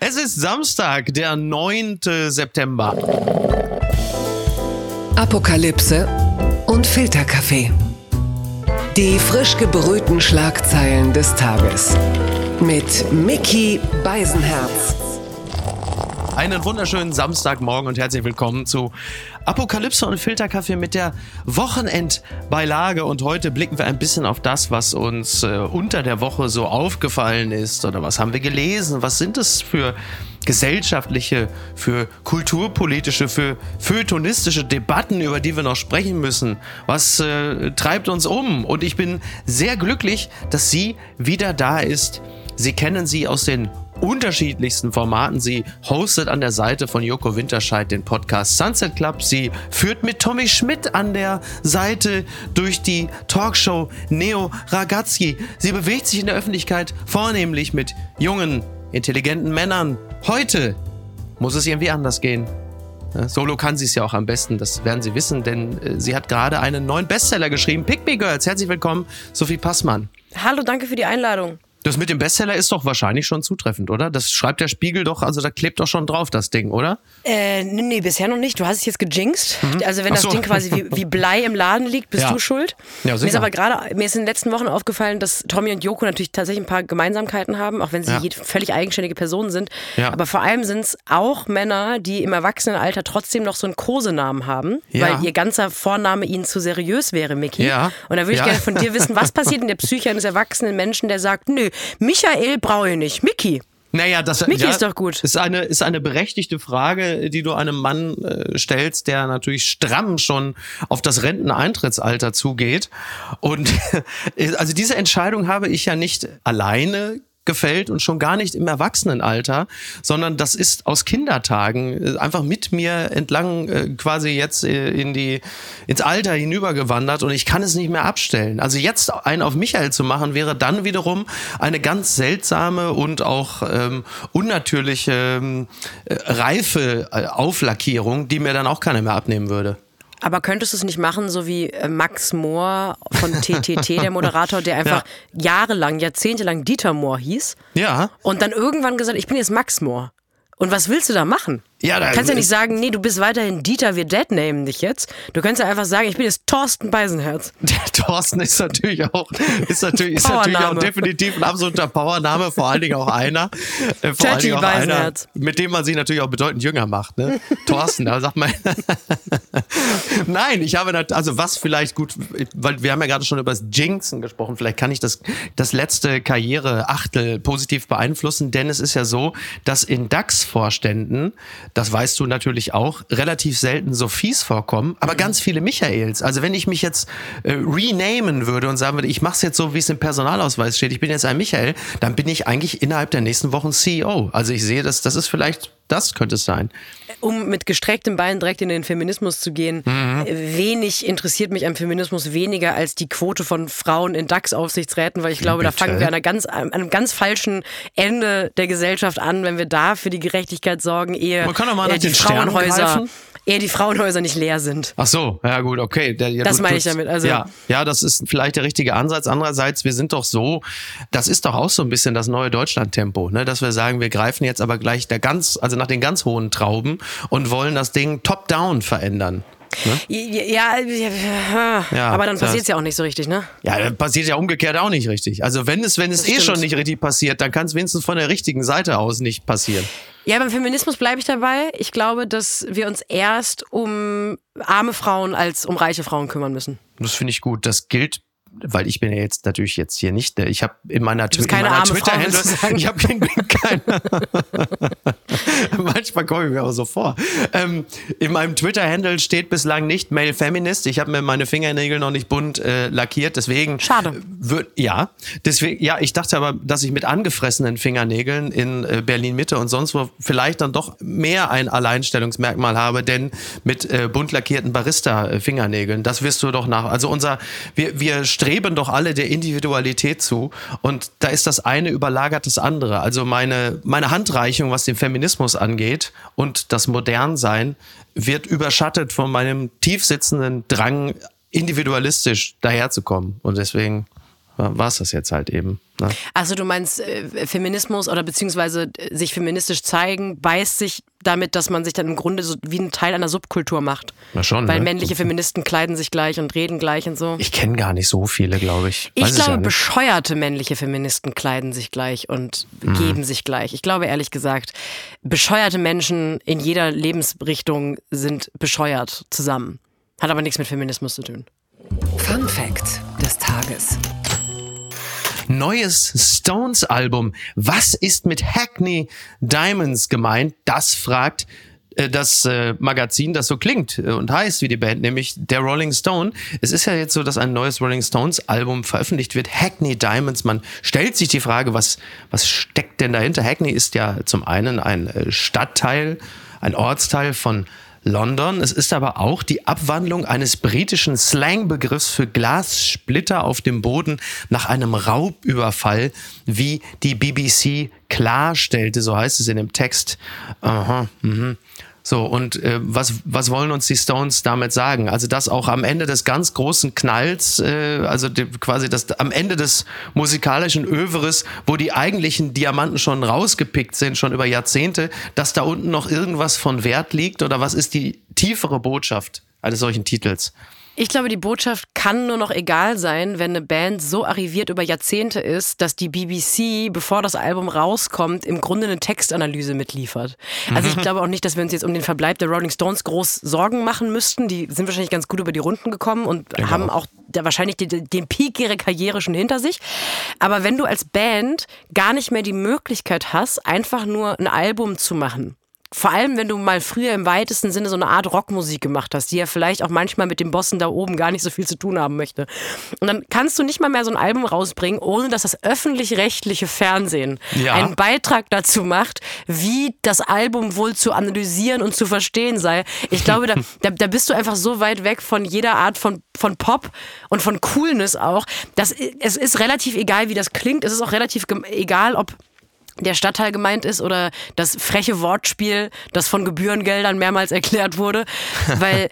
Es ist Samstag, der 9. September. Apokalypse und Filterkaffee. Die frisch gebrühten Schlagzeilen des Tages. Mit Mickey Beisenherz. Einen wunderschönen Samstagmorgen und herzlich willkommen zu Apokalypse und Filterkaffee mit der Wochenendbeilage. Und heute blicken wir ein bisschen auf das, was uns äh, unter der Woche so aufgefallen ist oder was haben wir gelesen. Was sind es für gesellschaftliche, für kulturpolitische, für feuilletonistische Debatten, über die wir noch sprechen müssen. Was äh, treibt uns um? Und ich bin sehr glücklich, dass sie wieder da ist. Sie kennen sie aus den unterschiedlichsten Formaten. Sie hostet an der Seite von Joko Winterscheid den Podcast Sunset Club. Sie führt mit Tommy Schmidt an der Seite durch die Talkshow Neo Ragazzi. Sie bewegt sich in der Öffentlichkeit vornehmlich mit jungen, intelligenten Männern. Heute muss es irgendwie anders gehen. Solo kann sie es ja auch am besten, das werden Sie wissen, denn äh, sie hat gerade einen neuen Bestseller geschrieben. Pick Me Girls, herzlich willkommen, Sophie Passmann. Hallo, danke für die Einladung. Das mit dem Bestseller ist doch wahrscheinlich schon zutreffend, oder? Das schreibt der Spiegel doch, also da klebt doch schon drauf, das Ding, oder? Äh, nee, nee bisher noch nicht. Du hast es jetzt gejinxt. Mhm. Also wenn das so. Ding quasi wie, wie, Blei im Laden liegt, bist ja. du schuld. Ja, mir ist aber gerade, mir ist in den letzten Wochen aufgefallen, dass Tommy und Joko natürlich tatsächlich ein paar Gemeinsamkeiten haben, auch wenn sie ja. völlig eigenständige Personen sind. Aber vor allem sind es auch Männer, die im Erwachsenenalter trotzdem noch so einen Kosenamen haben, weil ihr ganzer Vorname ihnen zu seriös wäre, Mickey. Ja. Und da würde ich gerne von dir wissen, was passiert in der Psyche eines erwachsenen Menschen, der sagt, nö, Michael brauche ich nicht, Mickey. Naja, das Mickey ja, ist doch gut. Ist eine, ist eine berechtigte Frage, die du einem Mann äh, stellst, der natürlich stramm schon auf das Renteneintrittsalter zugeht. Und also diese Entscheidung habe ich ja nicht alleine gefällt und schon gar nicht im Erwachsenenalter, sondern das ist aus Kindertagen äh, einfach mit mir entlang äh, quasi jetzt äh, in die, ins Alter hinübergewandert und ich kann es nicht mehr abstellen. Also jetzt einen auf Michael zu machen, wäre dann wiederum eine ganz seltsame und auch ähm, unnatürliche ähm, reife Auflackierung, die mir dann auch keiner mehr abnehmen würde. Aber könntest du es nicht machen, so wie äh, Max Mohr von TTT, der Moderator, der einfach ja. jahrelang, jahrzehntelang Dieter Mohr hieß? Ja. Und dann irgendwann gesagt, ich bin jetzt Max Mohr. Und was willst du da machen? Ja, da kannst ja nicht sagen, nee, du bist weiterhin Dieter, wir deadnamen dich jetzt. Du kannst ja einfach sagen, ich bin jetzt Thorsten Beisenherz. Der Thorsten ist natürlich auch, ist natürlich, ist natürlich auch definitiv ein absoluter Powername, vor allen Dingen auch einer, äh, vor allen Dingen auch einer, mit dem man sich natürlich auch bedeutend jünger macht, ne? Thorsten, da sagt man. Nein, ich habe, also was vielleicht gut, weil wir haben ja gerade schon über das Jinxen gesprochen, vielleicht kann ich das, das letzte Karriere-Achtel positiv beeinflussen, denn es ist ja so, dass in DAX-Vorständen das weißt du natürlich auch, relativ selten Sophies vorkommen, aber mhm. ganz viele Michaels. Also wenn ich mich jetzt äh, renamen würde und sagen würde, ich mache es jetzt so, wie es im Personalausweis steht, ich bin jetzt ein Michael, dann bin ich eigentlich innerhalb der nächsten Wochen CEO. Also ich sehe, dass das ist vielleicht, das könnte es sein um mit gestrecktem Bein direkt in den Feminismus zu gehen, mhm. wenig interessiert mich am Feminismus weniger als die Quote von Frauen in DAX-Aufsichtsräten, weil ich glaube, Bitte. da fangen wir an, einer ganz, an einem ganz falschen Ende der Gesellschaft an, wenn wir da für die Gerechtigkeit sorgen, ehe kann doch mal nach den Frauenhäuser eher die Frauenhäuser nicht leer sind. Ach so, ja gut, okay. Ja, das meine ich damit. Also ja, ja, das ist vielleicht der richtige Ansatz. Andererseits, wir sind doch so, das ist doch auch so ein bisschen das neue Deutschland-Tempo, ne? dass wir sagen, wir greifen jetzt aber gleich der ganz, also nach den ganz hohen Trauben und wollen das Ding top-down verändern. Ne? Ja, ja, ja, aber dann passiert es ja auch nicht so richtig, ne? Ja, dann passiert ja umgekehrt auch nicht richtig. Also wenn es, wenn es eh schon nicht richtig passiert, dann kann es wenigstens von der richtigen Seite aus nicht passieren. Ja, beim Feminismus bleibe ich dabei. Ich glaube, dass wir uns erst um arme Frauen als um reiche Frauen kümmern müssen. Das finde ich gut. Das gilt weil ich bin ja jetzt natürlich jetzt hier nicht, ich habe in meiner, in meiner Twitter-Handle, ich habe keine, manchmal komme ich mir auch so vor. Ähm, in meinem Twitter-Handle steht bislang nicht Male Feminist. Ich habe mir meine Fingernägel noch nicht bunt äh, lackiert, deswegen. Schade. Würd, ja, deswegen, ja, ich dachte aber, dass ich mit angefressenen Fingernägeln in äh, Berlin Mitte und sonst wo vielleicht dann doch mehr ein Alleinstellungsmerkmal habe, denn mit äh, bunt lackierten Barista-Fingernägeln, das wirst du doch nach. Also unser, wir, wir streben doch alle der Individualität zu. Und da ist das eine überlagert das andere. Also meine, meine Handreichung, was den Feminismus angeht und das Modernsein, wird überschattet von meinem tiefsitzenden Drang, individualistisch daherzukommen. Und deswegen war es das jetzt halt eben. Ne? Also du meinst äh, Feminismus oder beziehungsweise äh, sich feministisch zeigen, beißt sich damit, dass man sich dann im Grunde so wie ein Teil einer Subkultur macht. Na schon. Weil ne? männliche Feministen kleiden sich gleich und reden gleich und so. Ich kenne gar nicht so viele, glaube ich. Weiß ich glaube, ja bescheuerte männliche Feministen kleiden sich gleich und mhm. geben sich gleich. Ich glaube ehrlich gesagt, bescheuerte Menschen in jeder Lebensrichtung sind bescheuert zusammen. Hat aber nichts mit Feminismus zu tun. Fun Fact des Tages. Neues Stones-Album. Was ist mit Hackney Diamonds gemeint? Das fragt äh, das äh, Magazin, das so klingt äh, und heißt wie die Band, nämlich der Rolling Stone. Es ist ja jetzt so, dass ein neues Rolling Stones Album veröffentlicht wird, Hackney Diamonds. Man stellt sich die Frage, was, was steckt denn dahinter? Hackney ist ja zum einen ein Stadtteil, ein Ortsteil von London. Es ist aber auch die Abwandlung eines britischen Slangbegriffs für Glassplitter auf dem Boden nach einem Raubüberfall, wie die BBC klarstellte, so heißt es in dem Text. Aha, mhm. So, und äh, was, was wollen uns die Stones damit sagen? Also, dass auch am Ende des ganz großen Knalls, äh, also die, quasi das, am Ende des musikalischen Övres, wo die eigentlichen Diamanten schon rausgepickt sind, schon über Jahrzehnte, dass da unten noch irgendwas von Wert liegt? Oder was ist die tiefere Botschaft eines solchen Titels? Ich glaube, die Botschaft kann nur noch egal sein, wenn eine Band so arriviert über Jahrzehnte ist, dass die BBC, bevor das Album rauskommt, im Grunde eine Textanalyse mitliefert. Also ich mhm. glaube auch nicht, dass wir uns jetzt um den Verbleib der Rolling Stones groß Sorgen machen müssten. Die sind wahrscheinlich ganz gut über die Runden gekommen und genau. haben auch wahrscheinlich den, den Peak ihrer Karriere schon hinter sich. Aber wenn du als Band gar nicht mehr die Möglichkeit hast, einfach nur ein Album zu machen, vor allem, wenn du mal früher im weitesten Sinne so eine Art Rockmusik gemacht hast, die ja vielleicht auch manchmal mit dem Bossen da oben gar nicht so viel zu tun haben möchte. Und dann kannst du nicht mal mehr so ein Album rausbringen, ohne dass das öffentlich-rechtliche Fernsehen ja. einen Beitrag dazu macht, wie das Album wohl zu analysieren und zu verstehen sei. Ich glaube, da, da, da bist du einfach so weit weg von jeder Art von, von Pop und von Coolness auch, dass es ist relativ egal, wie das klingt. Es ist auch relativ egal, ob der Stadtteil gemeint ist oder das freche Wortspiel, das von Gebührengeldern mehrmals erklärt wurde. Weil,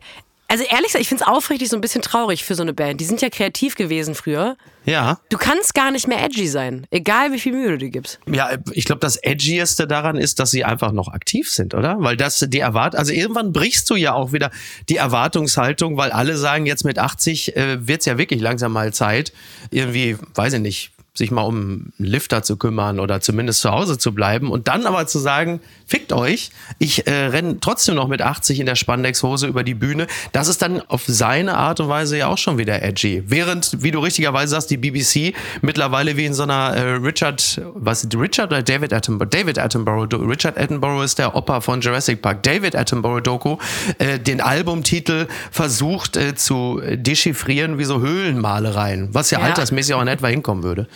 also ehrlich gesagt, ich finde es aufrichtig so ein bisschen traurig für so eine Band. Die sind ja kreativ gewesen früher. Ja. Du kannst gar nicht mehr edgy sein, egal wie viel Mühe du dir gibst. Ja, ich glaube, das Edgieste daran ist, dass sie einfach noch aktiv sind, oder? Weil das die Erwart, also irgendwann brichst du ja auch wieder die Erwartungshaltung, weil alle sagen, jetzt mit 80 äh, wird's ja wirklich langsam mal Zeit, irgendwie, weiß ich nicht, sich mal um einen Lifter zu kümmern oder zumindest zu Hause zu bleiben und dann aber zu sagen, fickt euch, ich äh, renne trotzdem noch mit 80 in der Spandexhose über die Bühne, das ist dann auf seine Art und Weise ja auch schon wieder edgy. Während, wie du richtigerweise sagst, die BBC mittlerweile wie in so einer äh, Richard, was Richard oder David Attenborough? David Attenborough, Richard Attenborough ist der Opa von Jurassic Park. David Attenborough Doku, äh, den Albumtitel versucht äh, zu dechiffrieren wie so Höhlenmalereien, was ja, ja. altersmäßig auch in etwa hinkommen würde.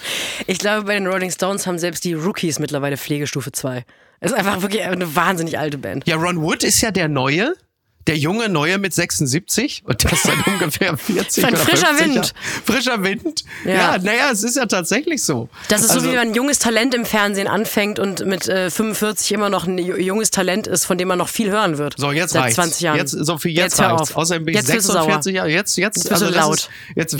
Ich glaube, bei den Rolling Stones haben selbst die Rookies mittlerweile Pflegestufe 2. Das ist einfach wirklich eine wahnsinnig alte Band. Ja, Ron Wood ist ja der Neue der junge Neue mit 76 und das seit ungefähr 40 Von frischer Wind. Frischer Wind. Ja, ja naja, es ist ja tatsächlich so. Das ist also, so, wie man ein junges Talent im Fernsehen anfängt und mit äh, 45 immer noch ein junges Talent ist, von dem man noch viel hören wird. So, jetzt seit reicht's. 20 Jahren. Jetzt, so viel jetzt, jetzt reicht's. Außerdem bin ich 46 Jahre. Jetzt, jetzt, jetzt, also laut. Ist, jetzt,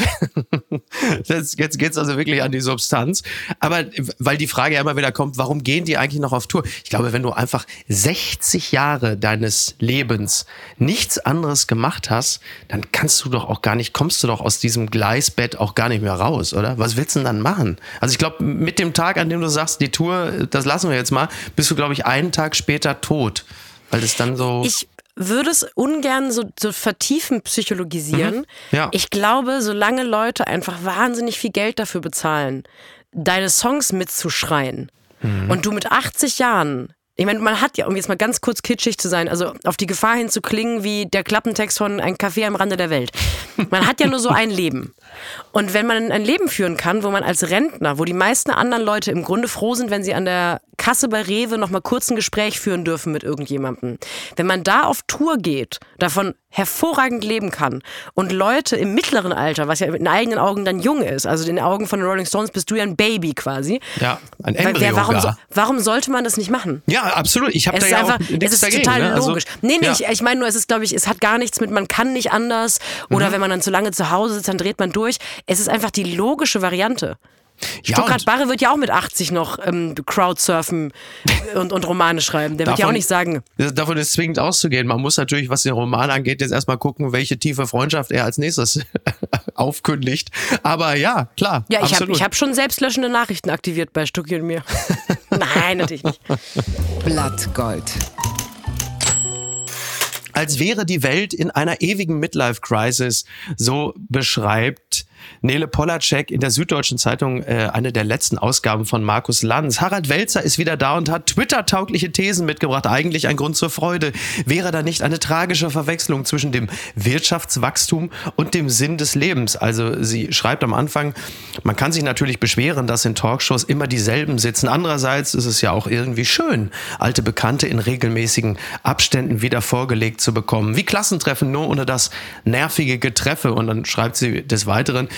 jetzt, jetzt geht's also wirklich an die Substanz. Aber weil die Frage ja immer wieder kommt, warum gehen die eigentlich noch auf Tour? Ich glaube, wenn du einfach 60 Jahre deines Lebens nichts anderes gemacht hast, dann kannst du doch auch gar nicht, kommst du doch aus diesem Gleisbett auch gar nicht mehr raus, oder? Was willst du denn dann machen? Also ich glaube, mit dem Tag, an dem du sagst, die Tour, das lassen wir jetzt mal, bist du, glaube ich, einen Tag später tot. Weil das dann so. Ich würde es ungern so, so vertiefen psychologisieren. Mhm. Ja. Ich glaube, solange Leute einfach wahnsinnig viel Geld dafür bezahlen, deine Songs mitzuschreien mhm. und du mit 80 Jahren ich meine, man hat ja, um jetzt mal ganz kurz kitschig zu sein, also auf die Gefahr hin zu klingen wie der Klappentext von Ein Café am Rande der Welt. Man hat ja nur so ein Leben. Und wenn man ein Leben führen kann, wo man als Rentner, wo die meisten anderen Leute im Grunde froh sind, wenn sie an der Kasse bei Rewe noch mal kurz ein Gespräch führen dürfen mit irgendjemandem. Wenn man da auf Tour geht, davon hervorragend leben kann und Leute im mittleren Alter, was ja in eigenen Augen dann jung ist, also in den Augen von den Rolling Stones bist du ja ein Baby quasi. Ja, ein Embryo. Warum, so, warum sollte man das nicht machen? Ja, absolut. Ich habe da ja einfach, auch nichts Es ist dagegen, total ne? Also, logisch. Nee, nee, ja. ich, ich meine nur, es ist, glaube ich, es hat gar nichts mit, man kann nicht anders oder mhm. wenn man dann zu lange zu Hause sitzt, dann dreht man durch zwischendurch, es ist einfach die logische Variante. Ja, Stuttgart Barre wird ja auch mit 80 noch ähm, Crowdsurfen und, und Romane schreiben. Der davon, wird ja auch nicht sagen. Davon ist zwingend auszugehen. Man muss natürlich, was den Roman angeht, jetzt erstmal gucken, welche tiefe Freundschaft er als nächstes aufkündigt. Aber ja, klar. Ja, ich habe hab schon selbstlöschende Nachrichten aktiviert bei Stucki und mir. Nein, natürlich nicht. Blattgold als wäre die Welt in einer ewigen Midlife-Crisis. So beschreibt Nele Polacek in der Süddeutschen Zeitung äh, eine der letzten Ausgaben von Markus Lanz. Harald Welzer ist wieder da und hat Twitter-taugliche Thesen mitgebracht. Eigentlich ein Grund zur Freude. Wäre da nicht eine tragische Verwechslung zwischen dem Wirtschaftswachstum und dem Sinn des Lebens? Also sie schreibt am Anfang, man kann sich natürlich beschweren, dass in Talkshows immer dieselben sitzen. Andererseits ist es ja auch irgendwie schön, alte Bekannte in regelmäßigen Abständen wieder vorgelegt zu bekommen. Wie Klassentreffen, nur ohne das nervige Getreffe. Und dann schreibt sie des Weiteren,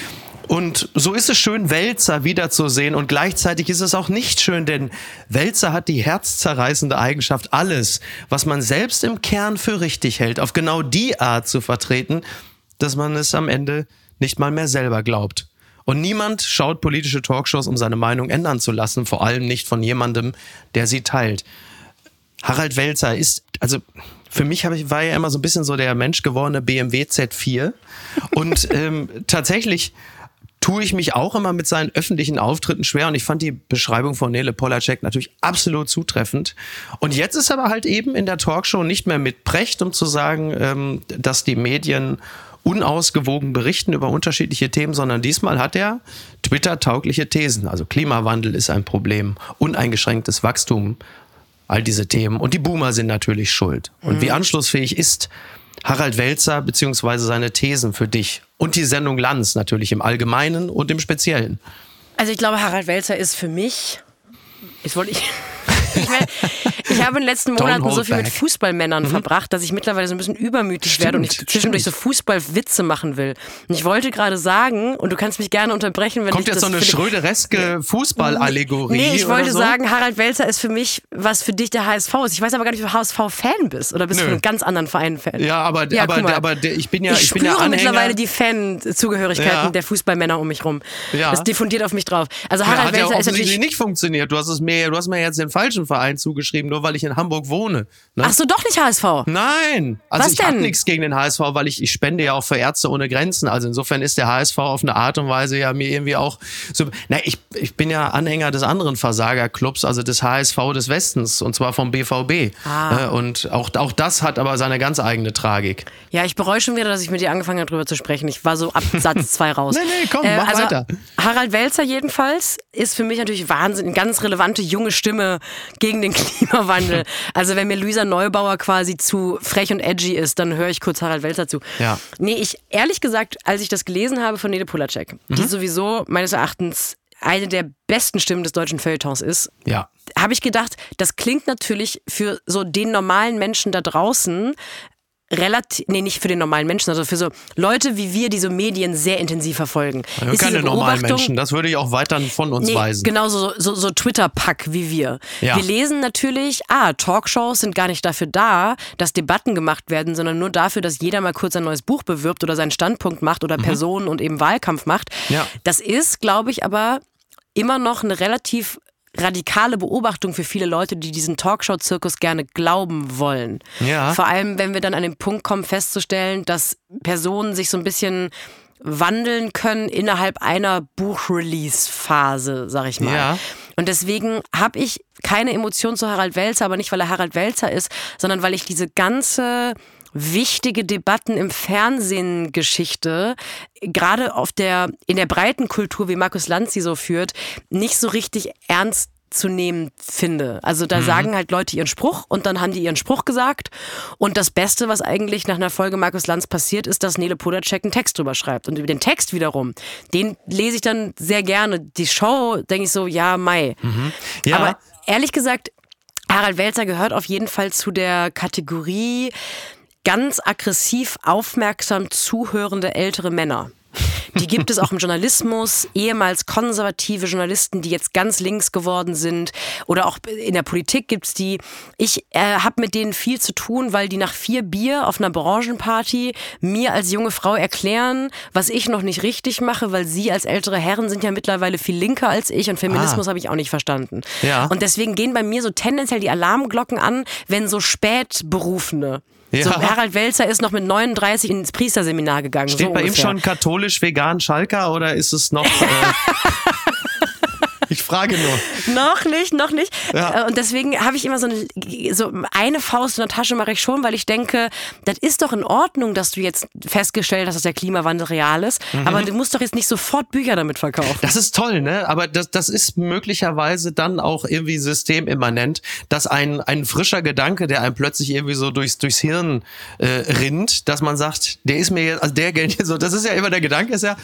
und so ist es schön, Wälzer wiederzusehen und gleichzeitig ist es auch nicht schön, denn Wälzer hat die herzzerreißende Eigenschaft, alles, was man selbst im Kern für richtig hält, auf genau die Art zu vertreten, dass man es am Ende nicht mal mehr selber glaubt. Und niemand schaut politische Talkshows, um seine Meinung ändern zu lassen, vor allem nicht von jemandem, der sie teilt. Harald Welzer ist, also für mich ich, war er immer so ein bisschen so der Mensch gewordene BMW Z4. Und ähm, tatsächlich tue ich mich auch immer mit seinen öffentlichen Auftritten schwer und ich fand die Beschreibung von Nele Polacek natürlich absolut zutreffend. Und jetzt ist er aber halt eben in der Talkshow nicht mehr mit Precht, um zu sagen, ähm, dass die Medien unausgewogen berichten über unterschiedliche Themen, sondern diesmal hat er Twitter-taugliche Thesen. Also Klimawandel ist ein Problem, uneingeschränktes Wachstum all diese Themen. Und die Boomer sind natürlich schuld. Und mhm. wie anschlussfähig ist Harald Welzer beziehungsweise seine Thesen für dich? Und die Sendung Lanz natürlich im Allgemeinen und im Speziellen. Also ich glaube, Harald Welzer ist für mich, jetzt wollte ich, ich, meine, ich habe in den letzten Monaten so viel back. mit Fußballmännern mhm. verbracht, dass ich mittlerweile so ein bisschen übermütig stimmt, werde und ich zwischendurch stimmt. so Fußballwitze machen will. Und ich wollte gerade sagen, und du kannst mich gerne unterbrechen, wenn Kommt jetzt so eine schrödereske Fußballallegorie? Nee, ich wollte so? sagen, Harald Welzer ist für mich, was für dich der HSV ist. Ich weiß aber gar nicht, ob du HSV-Fan bist oder bist du von einem ganz anderen Verein Fan? Ja, aber, ja, aber, aber ich bin ja, ich, ich bin ja Anhänger. mittlerweile die Fan-Zugehörigkeiten ja. der Fußballmänner um mich rum. Ja. Das diffundiert auf mich drauf. Also Harald ja, Welzer ja ist natürlich nicht funktioniert. Du hast es mir, du hast mir jetzt den falschen Verein zugeschrieben, nur weil ich in Hamburg wohne. Ne? Ach so, doch nicht HSV? Nein. Also Was ich habe nichts gegen den HSV, weil ich, ich spende ja auch für Ärzte ohne Grenzen. Also insofern ist der HSV auf eine Art und Weise ja mir irgendwie auch so. Na, ich, ich bin ja Anhänger des anderen Versagerclubs, also des HSV des Westens und zwar vom BVB. Ah. Und auch, auch das hat aber seine ganz eigene Tragik. Ja, ich bereue schon wieder, dass ich mit dir angefangen habe, darüber zu sprechen. Ich war so ab Satz 2 raus. nee, nee, komm, äh, mach also, weiter. Harald Welzer jedenfalls ist für mich natürlich Wahnsinn, eine ganz relevante junge Stimme gegen den Klimawandel. Also wenn mir Luisa Neubauer quasi zu frech und edgy ist, dann höre ich kurz Harald Welzer zu. Ja. Nee, ich ehrlich gesagt, als ich das gelesen habe von Nede Polacek, mhm. die sowieso meines Erachtens eine der besten Stimmen des deutschen Feuilletons ist, ja. habe ich gedacht, das klingt natürlich für so den normalen Menschen da draußen relativ, nee, nicht für den normalen Menschen, sondern für so Leute wie wir, die so Medien sehr intensiv verfolgen. Ja, keine normalen Menschen, das würde ich auch weiter von uns nee, weisen. Genau, so, so, so Twitter-Pack wie wir. Ja. Wir lesen natürlich, ah, Talkshows sind gar nicht dafür da, dass Debatten gemacht werden, sondern nur dafür, dass jeder mal kurz ein neues Buch bewirbt oder seinen Standpunkt macht oder mhm. Personen und eben Wahlkampf macht. Ja. Das ist, glaube ich, aber immer noch eine relativ radikale Beobachtung für viele Leute, die diesen Talkshow-Zirkus gerne glauben wollen. Ja. Vor allem, wenn wir dann an den Punkt kommen, festzustellen, dass Personen sich so ein bisschen wandeln können innerhalb einer Buchrelease-Phase, sag ich mal. Ja. Und deswegen habe ich keine Emotion zu Harald Welzer, aber nicht, weil er Harald Welzer ist, sondern weil ich diese ganze wichtige Debatten im Fernsehen Geschichte, gerade auf der, in der breiten Kultur, wie Markus Lanz sie so führt, nicht so richtig ernst zu nehmen finde. Also da mhm. sagen halt Leute ihren Spruch und dann haben die ihren Spruch gesagt. Und das Beste, was eigentlich nach einer Folge Markus Lanz passiert, ist, dass Nele Podacek einen Text drüber schreibt. Und über den Text wiederum, den lese ich dann sehr gerne. Die Show, denke ich so, ja, Mai. Mhm. Ja. Aber ehrlich gesagt, Harald Welzer gehört auf jeden Fall zu der Kategorie ganz aggressiv aufmerksam zuhörende ältere Männer Die gibt es auch im Journalismus, ehemals konservative Journalisten, die jetzt ganz links geworden sind. Oder auch in der Politik gibt es die. Ich äh, habe mit denen viel zu tun, weil die nach vier Bier auf einer Branchenparty mir als junge Frau erklären, was ich noch nicht richtig mache, weil sie als ältere Herren sind ja mittlerweile viel linker als ich und Feminismus ah. habe ich auch nicht verstanden. Ja. Und deswegen gehen bei mir so tendenziell die Alarmglocken an, wenn so Spätberufene ja. So, Harald Welzer ist noch mit 39 ins Priesterseminar gegangen. Steht so bei ungefähr. ihm schon katholisch, vegan, Schalker oder ist es noch... Äh frage nur. noch nicht, noch nicht. Ja. Äh, und deswegen habe ich immer so eine, so eine Faust in der Tasche mache ich schon, weil ich denke, das ist doch in Ordnung, dass du jetzt festgestellt hast, dass der Klimawandel real ist. Mhm. Aber du musst doch jetzt nicht sofort Bücher damit verkaufen. Das ist toll, ne? Aber das, das ist möglicherweise dann auch irgendwie systemimmanent, dass ein, ein frischer Gedanke, der einem plötzlich irgendwie so durchs, durchs Hirn äh, rinnt, dass man sagt, der ist mir jetzt, also der Geld so, das ist ja immer der Gedanke, ist ja,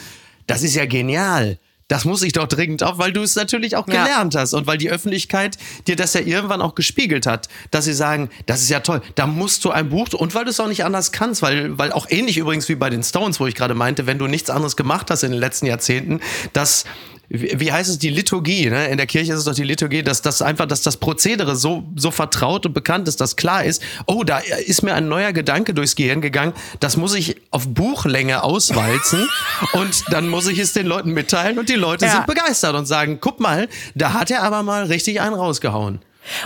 das ist ja genial das muss ich doch dringend auf, weil du es natürlich auch gelernt ja. hast und weil die Öffentlichkeit dir das ja irgendwann auch gespiegelt hat, dass sie sagen, das ist ja toll, da musst du ein Buch und weil du es auch nicht anders kannst, weil weil auch ähnlich übrigens wie bei den Stones, wo ich gerade meinte, wenn du nichts anderes gemacht hast in den letzten Jahrzehnten, dass wie heißt es, die Liturgie, ne? In der Kirche ist es doch die Liturgie, dass das einfach, dass das Prozedere so, so vertraut und bekannt ist, dass klar ist, oh, da ist mir ein neuer Gedanke durchs Gehirn gegangen, das muss ich auf Buchlänge auswalzen und dann muss ich es den Leuten mitteilen und die Leute ja. sind begeistert und sagen, guck mal, da hat er aber mal richtig einen rausgehauen.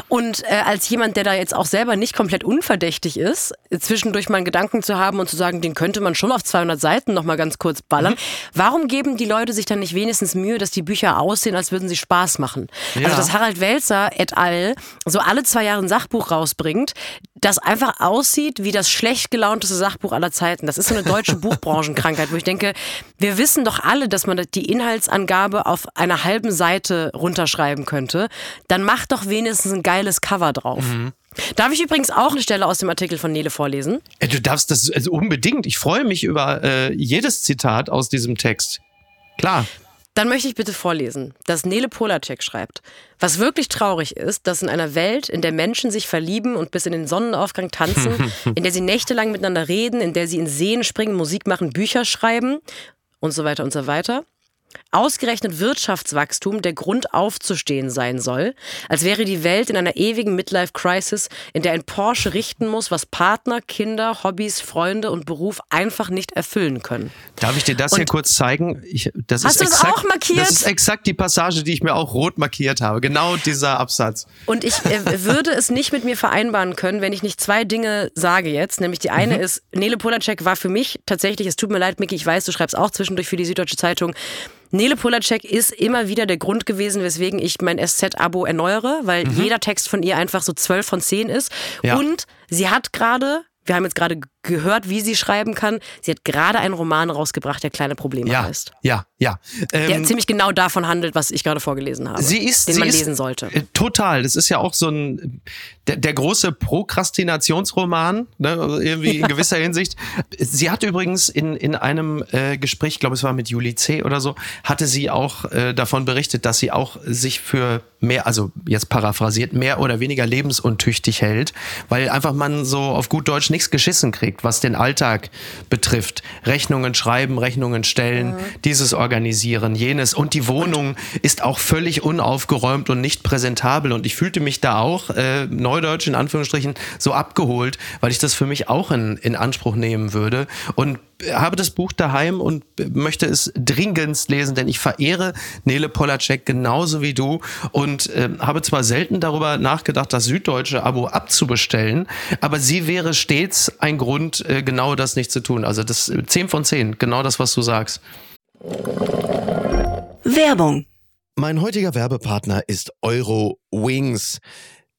Und äh, als jemand, der da jetzt auch selber nicht komplett unverdächtig ist, zwischendurch mal einen Gedanken zu haben und zu sagen, den könnte man schon auf 200 Seiten noch mal ganz kurz ballern. Mhm. Warum geben die Leute sich dann nicht wenigstens Mühe, dass die Bücher aussehen, als würden sie Spaß machen? Ja. Also dass Harald Welzer et al. so alle zwei Jahre ein Sachbuch rausbringt, das einfach aussieht wie das schlecht gelaunteste Sachbuch aller Zeiten. Das ist so eine deutsche Buchbranchenkrankheit, wo ich denke, wir wissen doch alle, dass man die Inhaltsangabe auf einer halben Seite runterschreiben könnte. Dann macht doch wenigstens ein geiles Cover drauf. Mhm. Darf ich übrigens auch eine Stelle aus dem Artikel von Nele vorlesen? Äh, du darfst das also unbedingt. Ich freue mich über äh, jedes Zitat aus diesem Text. Klar. Dann möchte ich bitte vorlesen, dass Nele Polacek schreibt. Was wirklich traurig ist, dass in einer Welt, in der Menschen sich verlieben und bis in den Sonnenaufgang tanzen, in der sie nächtelang miteinander reden, in der sie in Seen springen, Musik machen, Bücher schreiben und so weiter und so weiter, ausgerechnet Wirtschaftswachstum der Grund aufzustehen sein soll, als wäre die Welt in einer ewigen Midlife-Crisis, in der ein Porsche richten muss, was Partner, Kinder, Hobbys, Freunde und Beruf einfach nicht erfüllen können. Darf ich dir das und hier kurz zeigen? Ich, das hast ist du das exakt, auch markiert? Das ist exakt die Passage, die ich mir auch rot markiert habe. Genau dieser Absatz. Und ich äh, würde es nicht mit mir vereinbaren können, wenn ich nicht zwei Dinge sage jetzt. Nämlich die eine mhm. ist, Nele Polacek war für mich tatsächlich, es tut mir leid, Micky, ich weiß, du schreibst auch zwischendurch für die Süddeutsche Zeitung, Nele Polacek ist immer wieder der Grund gewesen, weswegen ich mein SZ-Abo erneuere, weil mhm. jeder Text von ihr einfach so 12 von 10 ist. Ja. Und sie hat gerade wir haben jetzt gerade gehört, wie sie schreiben kann. Sie hat gerade einen Roman rausgebracht, der kleine Probleme ja, heißt. Ja, ja. Ähm, der ziemlich genau davon handelt, was ich gerade vorgelesen habe. Sie ist, den sie man ist, lesen sollte. Äh, total. Das ist ja auch so ein der, der große Prokrastinationsroman, ne, irgendwie in gewisser Hinsicht. Sie hat übrigens in, in einem äh, Gespräch, ich glaube es war mit Julie C. oder so, hatte sie auch äh, davon berichtet, dass sie auch sich für mehr, also jetzt paraphrasiert, mehr oder weniger lebensuntüchtig hält, weil einfach man so auf gut Deutsch nichts geschissen kriegt, was den Alltag betrifft. Rechnungen schreiben, Rechnungen stellen, mhm. dieses organisieren, jenes. Und die Wohnung ist auch völlig unaufgeräumt und nicht präsentabel. Und ich fühlte mich da auch äh, Neudeutsch in Anführungsstrichen so abgeholt, weil ich das für mich auch in, in Anspruch nehmen würde. Und habe das Buch daheim und möchte es dringendst lesen, denn ich verehre Nele Polacek genauso wie du und äh, habe zwar selten darüber nachgedacht, das süddeutsche Abo abzubestellen, aber sie wäre stets ein Grund, äh, genau das nicht zu tun. Also das 10 von 10, genau das, was du sagst. Werbung. Mein heutiger Werbepartner ist Euro Wings.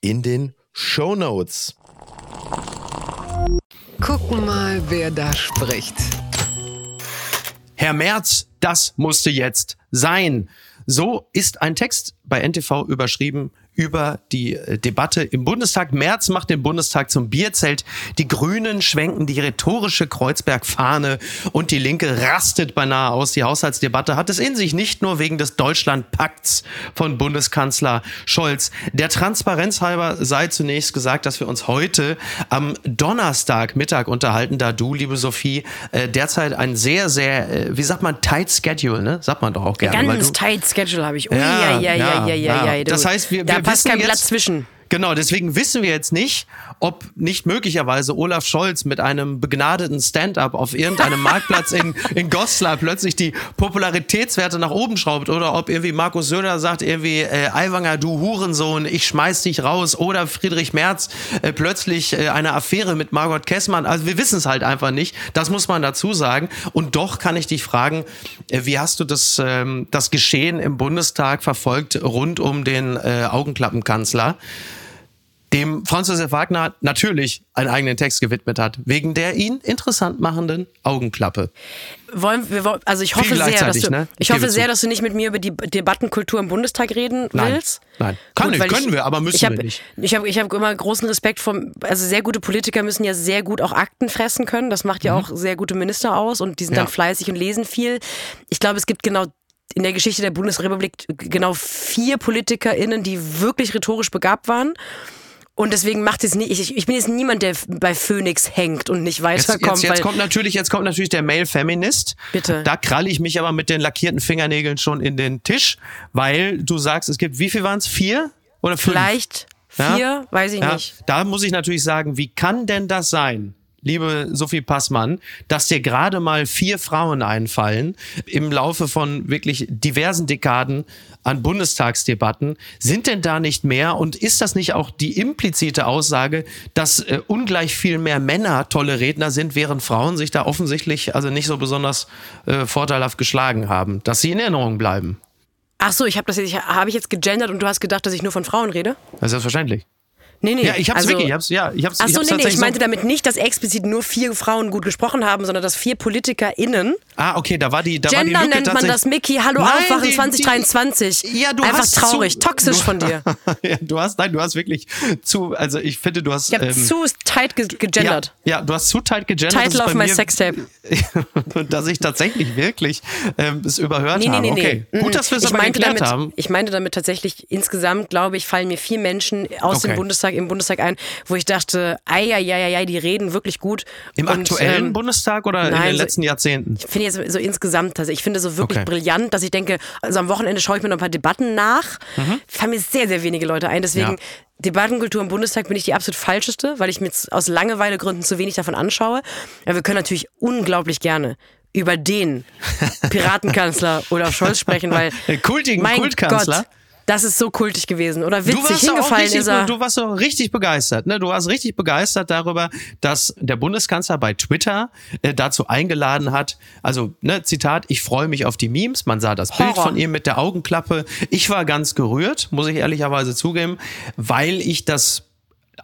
in den Show Notes. Gucken mal, wer da spricht. Herr Merz, das musste jetzt sein. So ist ein Text bei NTV überschrieben über die äh, Debatte im Bundestag. Merz macht den Bundestag zum Bierzelt. Die Grünen schwenken die rhetorische Kreuzberg-Fahne und die Linke rastet beinahe aus. Die Haushaltsdebatte hat es in sich, nicht nur wegen des Deutschlandpakts von Bundeskanzler Scholz. Der Transparenz halber sei zunächst gesagt, dass wir uns heute am Donnerstagmittag unterhalten, da du, liebe Sophie, äh, derzeit ein sehr, sehr, äh, wie sagt man, tight Schedule, ne? Sagt man doch auch gerne. Ganz tight Schedule habe ich. Ui, ja, ja, ja, ja, ja, ja. Das heißt, wir, wir passt kein Blatt zwischen. Genau, deswegen wissen wir jetzt nicht, ob nicht möglicherweise Olaf Scholz mit einem begnadeten Stand-up auf irgendeinem Marktplatz in, in Goslar plötzlich die Popularitätswerte nach oben schraubt oder ob irgendwie Markus Söder sagt irgendwie äh, Aiwanger, du Hurensohn, ich schmeiß dich raus oder Friedrich Merz äh, plötzlich äh, eine Affäre mit Margot Kessmann. Also wir wissen es halt einfach nicht. Das muss man dazu sagen. Und doch kann ich dich fragen, äh, wie hast du das, ähm, das Geschehen im Bundestag verfolgt rund um den äh, Augenklappenkanzler? Dem Franz Josef Wagner natürlich einen eigenen Text gewidmet hat, wegen der ihn interessant machenden Augenklappe. Wollen wir, also ich hoffe sehr, dass du, ne? ich, ich hoffe sehr, dass du nicht mit mir über die Debattenkultur im Bundestag reden Nein. willst. Nein, Kann Gut, nicht, können ich, wir, aber müssen hab, wir nicht. Ich habe ich hab immer großen Respekt vom, also sehr gute Politiker müssen ja sehr gut auch Akten fressen können. Das macht ja mhm. auch sehr gute Minister aus und die sind ja. dann fleißig und lesen viel. Ich glaube, es gibt genau in der Geschichte der Bundesrepublik genau vier PolitikerInnen, die wirklich rhetorisch begabt waren. Und deswegen macht es nicht, ich, ich bin jetzt niemand, der bei Phoenix hängt und nicht weiterkommt. Jetzt, jetzt, jetzt kommt natürlich, jetzt kommt natürlich der Male Feminist. Bitte. Da kralle ich mich aber mit den lackierten Fingernägeln schon in den Tisch, weil du sagst, es gibt, wie viel waren es? Vier oder fünf? Vielleicht vier, ja? weiß ich ja? nicht. Da muss ich natürlich sagen, wie kann denn das sein? Liebe Sophie Passmann, dass dir gerade mal vier Frauen einfallen im Laufe von wirklich diversen Dekaden an Bundestagsdebatten. Sind denn da nicht mehr? Und ist das nicht auch die implizite Aussage, dass äh, ungleich viel mehr Männer tolle Redner sind, während Frauen sich da offensichtlich also nicht so besonders äh, vorteilhaft geschlagen haben, dass sie in Erinnerung bleiben? Ach so, ich habe das jetzt, habe ich jetzt gegendert und du hast gedacht, dass ich nur von Frauen rede? Selbstverständlich. Nee, nee. Ja, ich hab's also, wirklich, ich hab's, ja, ich hab's, Ach so, ich nee, nee, ich meinte damit nicht, dass explizit nur vier Frauen gut gesprochen haben, sondern dass vier PolitikerInnen. Ah, okay, da war die, da Gender war die Lücke nennt man das, Mickey. Hallo nein, Aufwachen die, 2023. Die, ja, du Einfach hast traurig, zu, toxisch du, von dir. ja, du hast, nein, du hast wirklich zu, also ich finde, du hast. Ich hab ähm, zu tight ge gegendert. Ja, ja, du hast zu tight gegendert. Title of my sextape. dass ich tatsächlich wirklich ähm, es überhört nee, nee, nee, habe. Okay, nee. gut, dass wir es aber geklärt damit, haben. Ich meinte damit tatsächlich, insgesamt, glaube ich, fallen mir vier Menschen aus okay. dem Bundestag, im Bundestag ein, wo ich dachte, ei, ei, ei, ei, die reden wirklich gut. Im und, aktuellen ähm, Bundestag oder nein, in den letzten Jahrzehnten? Ich finde jetzt so insgesamt, also ich finde so wirklich okay. brillant, dass ich denke, also am Wochenende schaue ich mir noch ein paar Debatten nach. Mhm. Fallen mir sehr, sehr wenige Leute ein. Deswegen, ja. Debattenkultur im Bundestag bin ich die absolut falscheste, weil ich mir aus Langeweilegründen zu wenig davon anschaue. Ja, wir können natürlich unglaublich gerne über den Piratenkanzler Olaf Scholz sprechen, weil Kultigen mein Kultkanzler. Gott, Das ist so kultig gewesen. Oder witzig hingefallen richtig, ist er. Du warst so richtig begeistert. Ne? Du warst richtig begeistert darüber, dass der Bundeskanzler bei Twitter äh, dazu eingeladen hat. Also, ne, Zitat, ich freue mich auf die Memes. Man sah das Horror. Bild von ihm mit der Augenklappe. Ich war ganz gerührt, muss ich ehrlicherweise zugeben, weil ich das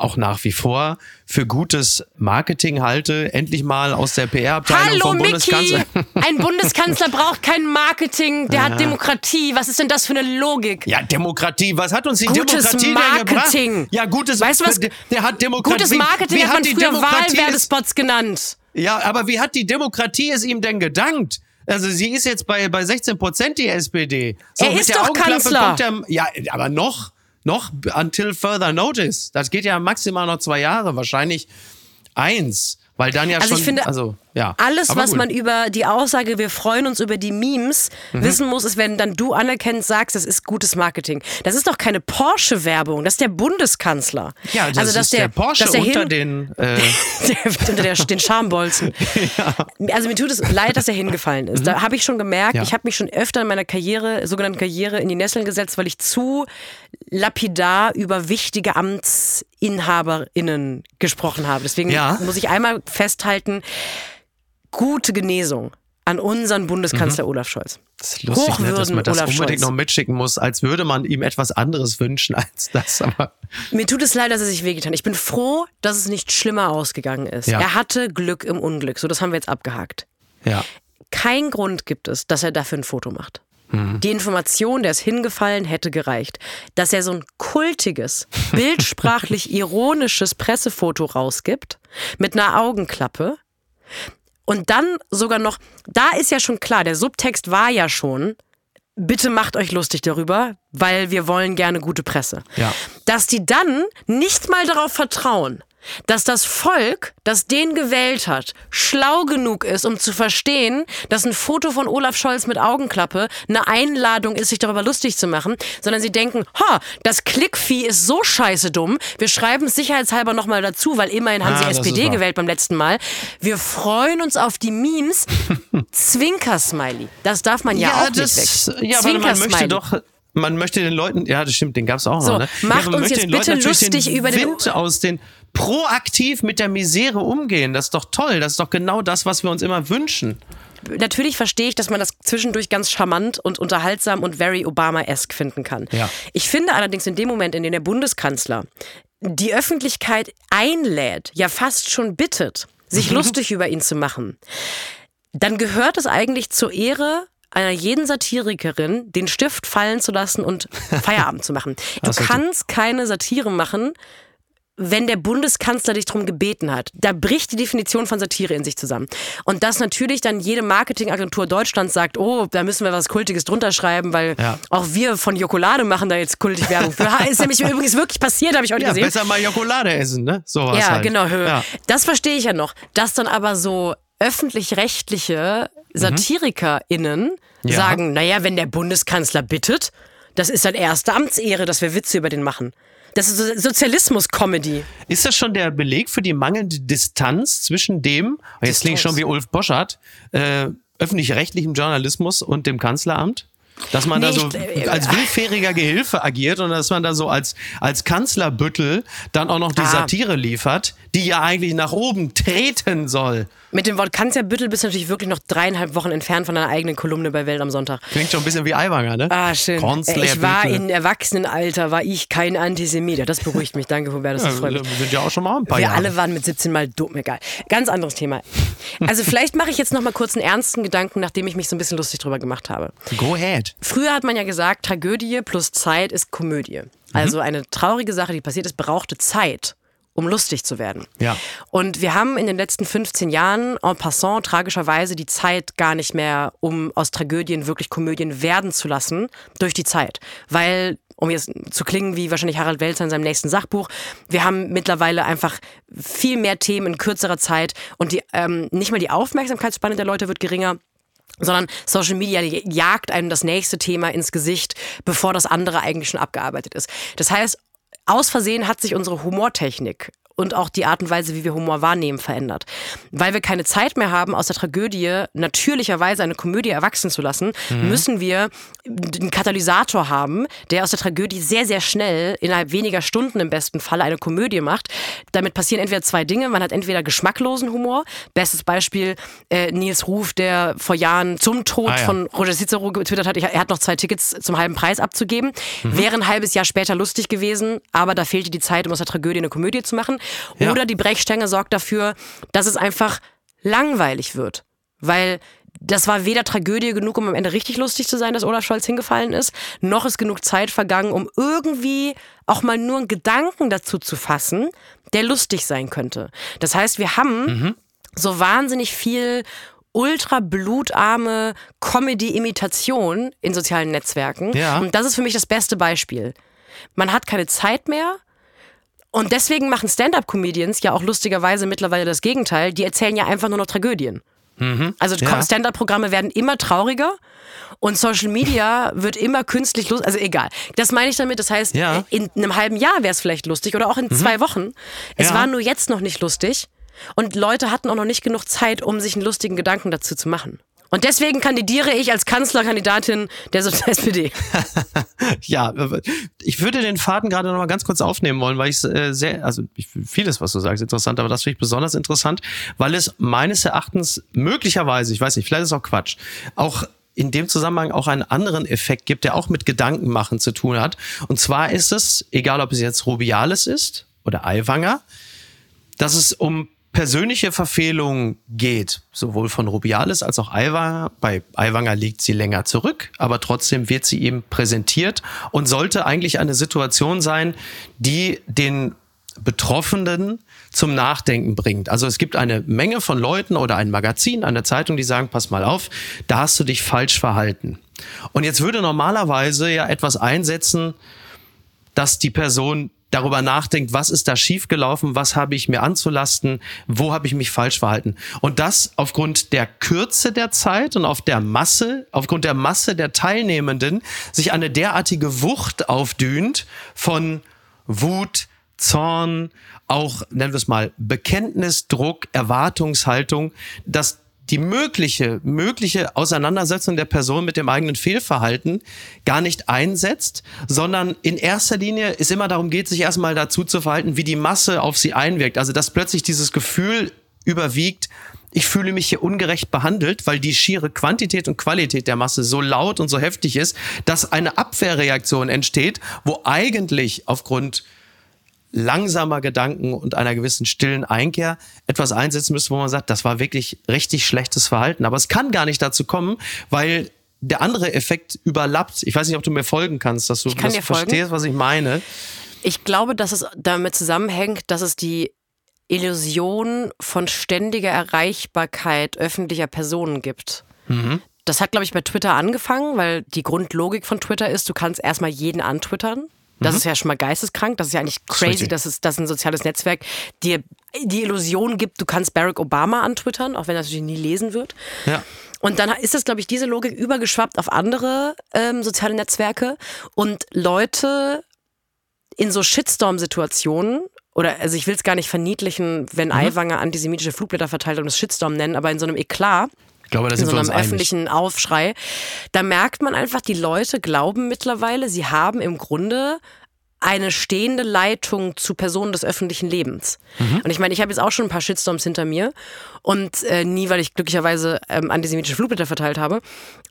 auch nach wie vor für gutes Marketing halte. Endlich mal aus der PR-Abteilung Hallo, vom Bundeskanzler. Mickey. Ein Bundeskanzler braucht kein Marketing, der ja. hat Demokratie. Was ist denn das für eine Logik? Ja, Demokratie. Was hat uns die gutes Demokratie Marketing. denn gebracht? Ja, gutes weißt du was? Der, hat Demokratie. Gutes Marketing wie, wie hat man früher Wahlwerbespots genannt. Ja, aber wie hat die Demokratie es ihm denn gedankt? Also sie ist jetzt bei, bei 16 Prozent die SPD. So, er ist doch Kanzler. Er, ja, aber noch noch until further notice. Das geht ja maximal noch zwei Jahre, wahrscheinlich eins. Weil dann ja also schon. Ich finde, also, ja. Alles, was gut. man über die Aussage, wir freuen uns über die Memes, mhm. wissen muss, ist, wenn dann du anerkennst, sagst, das ist gutes Marketing. Das ist doch keine Porsche-Werbung, das ist der Bundeskanzler. Ja, das also, dass ist der, der Porsche der unter den. Äh unter der, den Schambolzen. ja. Also mir tut es leid, dass er hingefallen ist. Mhm. Da habe ich schon gemerkt, ja. ich habe mich schon öfter in meiner Karriere, sogenannten Karriere, in die Nesseln gesetzt, weil ich zu lapidar über wichtige AmtsinhaberInnen gesprochen habe. Deswegen ja. muss ich einmal festhalten, gute Genesung an unseren Bundeskanzler mhm. Olaf Scholz. Das ist lustig, ne, dass man das Olaf unbedingt Scholz. noch mitschicken muss, als würde man ihm etwas anderes wünschen als das. Aber Mir tut es leid, dass er sich wehgetan hat. Ich bin froh, dass es nicht schlimmer ausgegangen ist. Ja. Er hatte Glück im Unglück. So, das haben wir jetzt abgehakt. Ja. Kein Grund gibt es, dass er dafür ein Foto macht. Mhm. Die Information, der ist hingefallen, hätte gereicht. Dass er so ein kultiges, bildsprachlich ironisches Pressefoto rausgibt, mit einer Augenklappe, und dann sogar noch, da ist ja schon klar, der Subtext war ja schon, bitte macht euch lustig darüber, weil wir wollen gerne gute Presse. Ja. Dass die dann nicht mal darauf vertrauen, dass das Volk, das den gewählt hat, schlau genug ist, um zu verstehen, dass ein Foto von Olaf Scholz mit Augenklappe eine Einladung ist, sich darüber lustig zu machen, sondern sie denken, ha, das Klickvieh ist so scheiße dumm, wir schreiben es sicherheitshalber nochmal dazu, weil immerhin haben ah, sie SPD gewählt beim letzten Mal. Wir freuen uns auf die Memes. Zwinker-Smiley. Das darf man ja, ja auch das, nicht weg. Ja, aber man möchte doch man möchte den Leuten, ja, das stimmt, den gab es auch so, noch. Ne? Macht ja, uns jetzt bitte lustig den über den Wind aus den proaktiv mit der Misere umgehen. Das ist doch toll. Das ist doch genau das, was wir uns immer wünschen. Natürlich verstehe ich, dass man das zwischendurch ganz charmant und unterhaltsam und very Obama-esque finden kann. Ja. Ich finde allerdings in dem Moment, in dem der Bundeskanzler die Öffentlichkeit einlädt, ja fast schon bittet, sich lustig über ihn zu machen, dann gehört es eigentlich zur Ehre einer jeden Satirikerin den Stift fallen zu lassen und Feierabend zu machen. Du kannst keine Satire machen, wenn der Bundeskanzler dich darum gebeten hat. Da bricht die Definition von Satire in sich zusammen. Und dass natürlich dann jede Marketingagentur Deutschlands sagt, oh, da müssen wir was Kultiges drunter schreiben, weil ja. auch wir von Jokolade machen da jetzt kultig Werbung für. ist nämlich übrigens wirklich passiert, habe ich heute ja, gesehen. besser mal Jokolade essen, ne? Sowas ja, halt. genau. Ja. Das verstehe ich ja noch. Dass dann aber so öffentlich-rechtliche mhm. SatirikerInnen mhm. sagen, naja, wenn der Bundeskanzler bittet, das ist dann erste Amtsehre, dass wir Witze über den machen. Das ist Sozialismus-Comedy. Ist das schon der Beleg für die mangelnde Distanz zwischen dem, jetzt klingt schon wie Ulf Boschert, äh, öffentlich-rechtlichem Journalismus und dem Kanzleramt? Dass man nee, da so ich, als willfähriger Gehilfe agiert und dass man da so als, als Kanzlerbüttel dann auch noch die ah. Satire liefert, die ja eigentlich nach oben treten soll. Mit dem Wort Kanzlerbüttel bist du natürlich wirklich noch dreieinhalb Wochen entfernt von deiner eigenen Kolumne bei Welt am Sonntag. Klingt schon ein bisschen wie Aiwanger, ne? Ah, schön. Ich war in Erwachsenenalter, war ich kein Antisemit. Das beruhigt mich. Danke, Hubert, das ja, freut mich. Wir sind ja auch schon mal ein paar Wir Jahre. alle waren mit 17 mal dumm, egal. Ganz anderes Thema. Also vielleicht mache ich jetzt noch mal kurz einen ernsten Gedanken, nachdem ich mich so ein bisschen lustig drüber gemacht habe. Go ahead. Früher hat man ja gesagt, Tragödie plus Zeit ist Komödie. Also eine traurige Sache, die passiert ist, brauchte Zeit um lustig zu werden. Ja. Und wir haben in den letzten 15 Jahren en passant tragischerweise die Zeit gar nicht mehr, um aus Tragödien wirklich Komödien werden zu lassen, durch die Zeit. Weil um jetzt zu klingen wie wahrscheinlich Harald Welzer in seinem nächsten Sachbuch. Wir haben mittlerweile einfach viel mehr Themen in kürzerer Zeit und die, ähm, nicht mal die Aufmerksamkeitsspanne der Leute wird geringer, sondern Social Media jagt einem das nächste Thema ins Gesicht, bevor das andere eigentlich schon abgearbeitet ist. Das heißt, aus Versehen hat sich unsere Humortechnik und auch die Art und Weise, wie wir Humor wahrnehmen, verändert. Weil wir keine Zeit mehr haben, aus der Tragödie natürlicherweise eine Komödie erwachsen zu lassen, mhm. müssen wir einen Katalysator haben, der aus der Tragödie sehr, sehr schnell, innerhalb weniger Stunden im besten Fall, eine Komödie macht. Damit passieren entweder zwei Dinge. Man hat entweder geschmacklosen Humor. Bestes Beispiel äh, Nils Ruf, der vor Jahren zum Tod ah, ja. von Roger Cicero getwittert hat, er hat noch zwei Tickets zum halben Preis abzugeben. Mhm. Wäre ein halbes Jahr später lustig gewesen, aber da fehlte die Zeit, um aus der Tragödie eine Komödie zu machen. Ja. Oder die Brechstange sorgt dafür, dass es einfach langweilig wird. Weil das war weder Tragödie genug, um am Ende richtig lustig zu sein, dass Olaf Scholz hingefallen ist, noch ist genug Zeit vergangen, um irgendwie auch mal nur einen Gedanken dazu zu fassen, der lustig sein könnte. Das heißt, wir haben mhm. so wahnsinnig viel ultra blutarme Comedy-Imitation in sozialen Netzwerken. Ja. Und das ist für mich das beste Beispiel. Man hat keine Zeit mehr, und deswegen machen Stand-up-Comedians ja auch lustigerweise mittlerweile das Gegenteil. Die erzählen ja einfach nur noch Tragödien. Mhm. Also ja. Stand-up-Programme werden immer trauriger und Social Media wird immer künstlich lustig. Also egal. Das meine ich damit. Das heißt, ja. in einem halben Jahr wäre es vielleicht lustig oder auch in mhm. zwei Wochen. Es ja. war nur jetzt noch nicht lustig und Leute hatten auch noch nicht genug Zeit, um sich einen lustigen Gedanken dazu zu machen. Und deswegen kandidiere ich als Kanzlerkandidatin der SPD. ja, ich würde den Faden gerade noch mal ganz kurz aufnehmen wollen, weil ich äh, sehr, also ich, vieles, was du sagst, interessant, aber das finde ich besonders interessant, weil es meines Erachtens möglicherweise, ich weiß nicht, vielleicht ist auch Quatsch, auch in dem Zusammenhang auch einen anderen Effekt gibt, der auch mit Gedankenmachen zu tun hat. Und zwar ist es, egal ob es jetzt Rubiales ist oder Aiwanger, dass es um persönliche Verfehlung geht, sowohl von Rubiales als auch Aiwanger. Bei Aiwanger liegt sie länger zurück, aber trotzdem wird sie ihm präsentiert und sollte eigentlich eine Situation sein, die den Betroffenen zum Nachdenken bringt. Also es gibt eine Menge von Leuten oder ein Magazin, eine Zeitung, die sagen, pass mal auf, da hast du dich falsch verhalten. Und jetzt würde normalerweise ja etwas einsetzen, dass die Person darüber nachdenkt, was ist da schiefgelaufen, was habe ich mir anzulasten, wo habe ich mich falsch verhalten. Und das aufgrund der Kürze der Zeit und auf der Masse, aufgrund der Masse der Teilnehmenden sich eine derartige Wucht aufdünt von Wut, Zorn, auch nennen wir es mal Bekenntnis, Druck, Erwartungshaltung, dass die mögliche, mögliche Auseinandersetzung der Person mit dem eigenen Fehlverhalten gar nicht einsetzt, sondern in erster Linie es immer darum geht, sich erstmal dazu zu verhalten, wie die Masse auf sie einwirkt. Also, dass plötzlich dieses Gefühl überwiegt, ich fühle mich hier ungerecht behandelt, weil die schiere Quantität und Qualität der Masse so laut und so heftig ist, dass eine Abwehrreaktion entsteht, wo eigentlich aufgrund langsamer Gedanken und einer gewissen stillen Einkehr etwas einsetzen müsste, wo man sagt, das war wirklich richtig schlechtes Verhalten. Aber es kann gar nicht dazu kommen, weil der andere Effekt überlappt. Ich weiß nicht, ob du mir folgen kannst, dass du das verstehst, was ich meine. Ich glaube, dass es damit zusammenhängt, dass es die Illusion von ständiger Erreichbarkeit öffentlicher Personen gibt. Mhm. Das hat, glaube ich, bei Twitter angefangen, weil die Grundlogik von Twitter ist, du kannst erstmal jeden antwittern. Das mhm. ist ja schon mal geisteskrank. Das ist ja eigentlich crazy, dass es dass ein soziales Netzwerk dir die Illusion gibt, du kannst Barack Obama antwittern, auch wenn er natürlich nie lesen wird. Ja. Und dann ist das, glaube ich, diese Logik übergeschwappt auf andere ähm, soziale Netzwerke und Leute in so Shitstorm-Situationen oder also ich will es gar nicht verniedlichen, wenn mhm. Aiwanger antisemitische Flugblätter verteilt und es Shitstorm nennen, aber in so einem Eklat ich glaube, das in so einem öffentlichen einig. Aufschrei. Da merkt man einfach, die Leute glauben mittlerweile, sie haben im Grunde eine stehende Leitung zu Personen des öffentlichen Lebens. Mhm. Und ich meine, ich habe jetzt auch schon ein paar Shitstorms hinter mir und äh, nie, weil ich glücklicherweise ähm, antisemitische Flugblätter verteilt habe.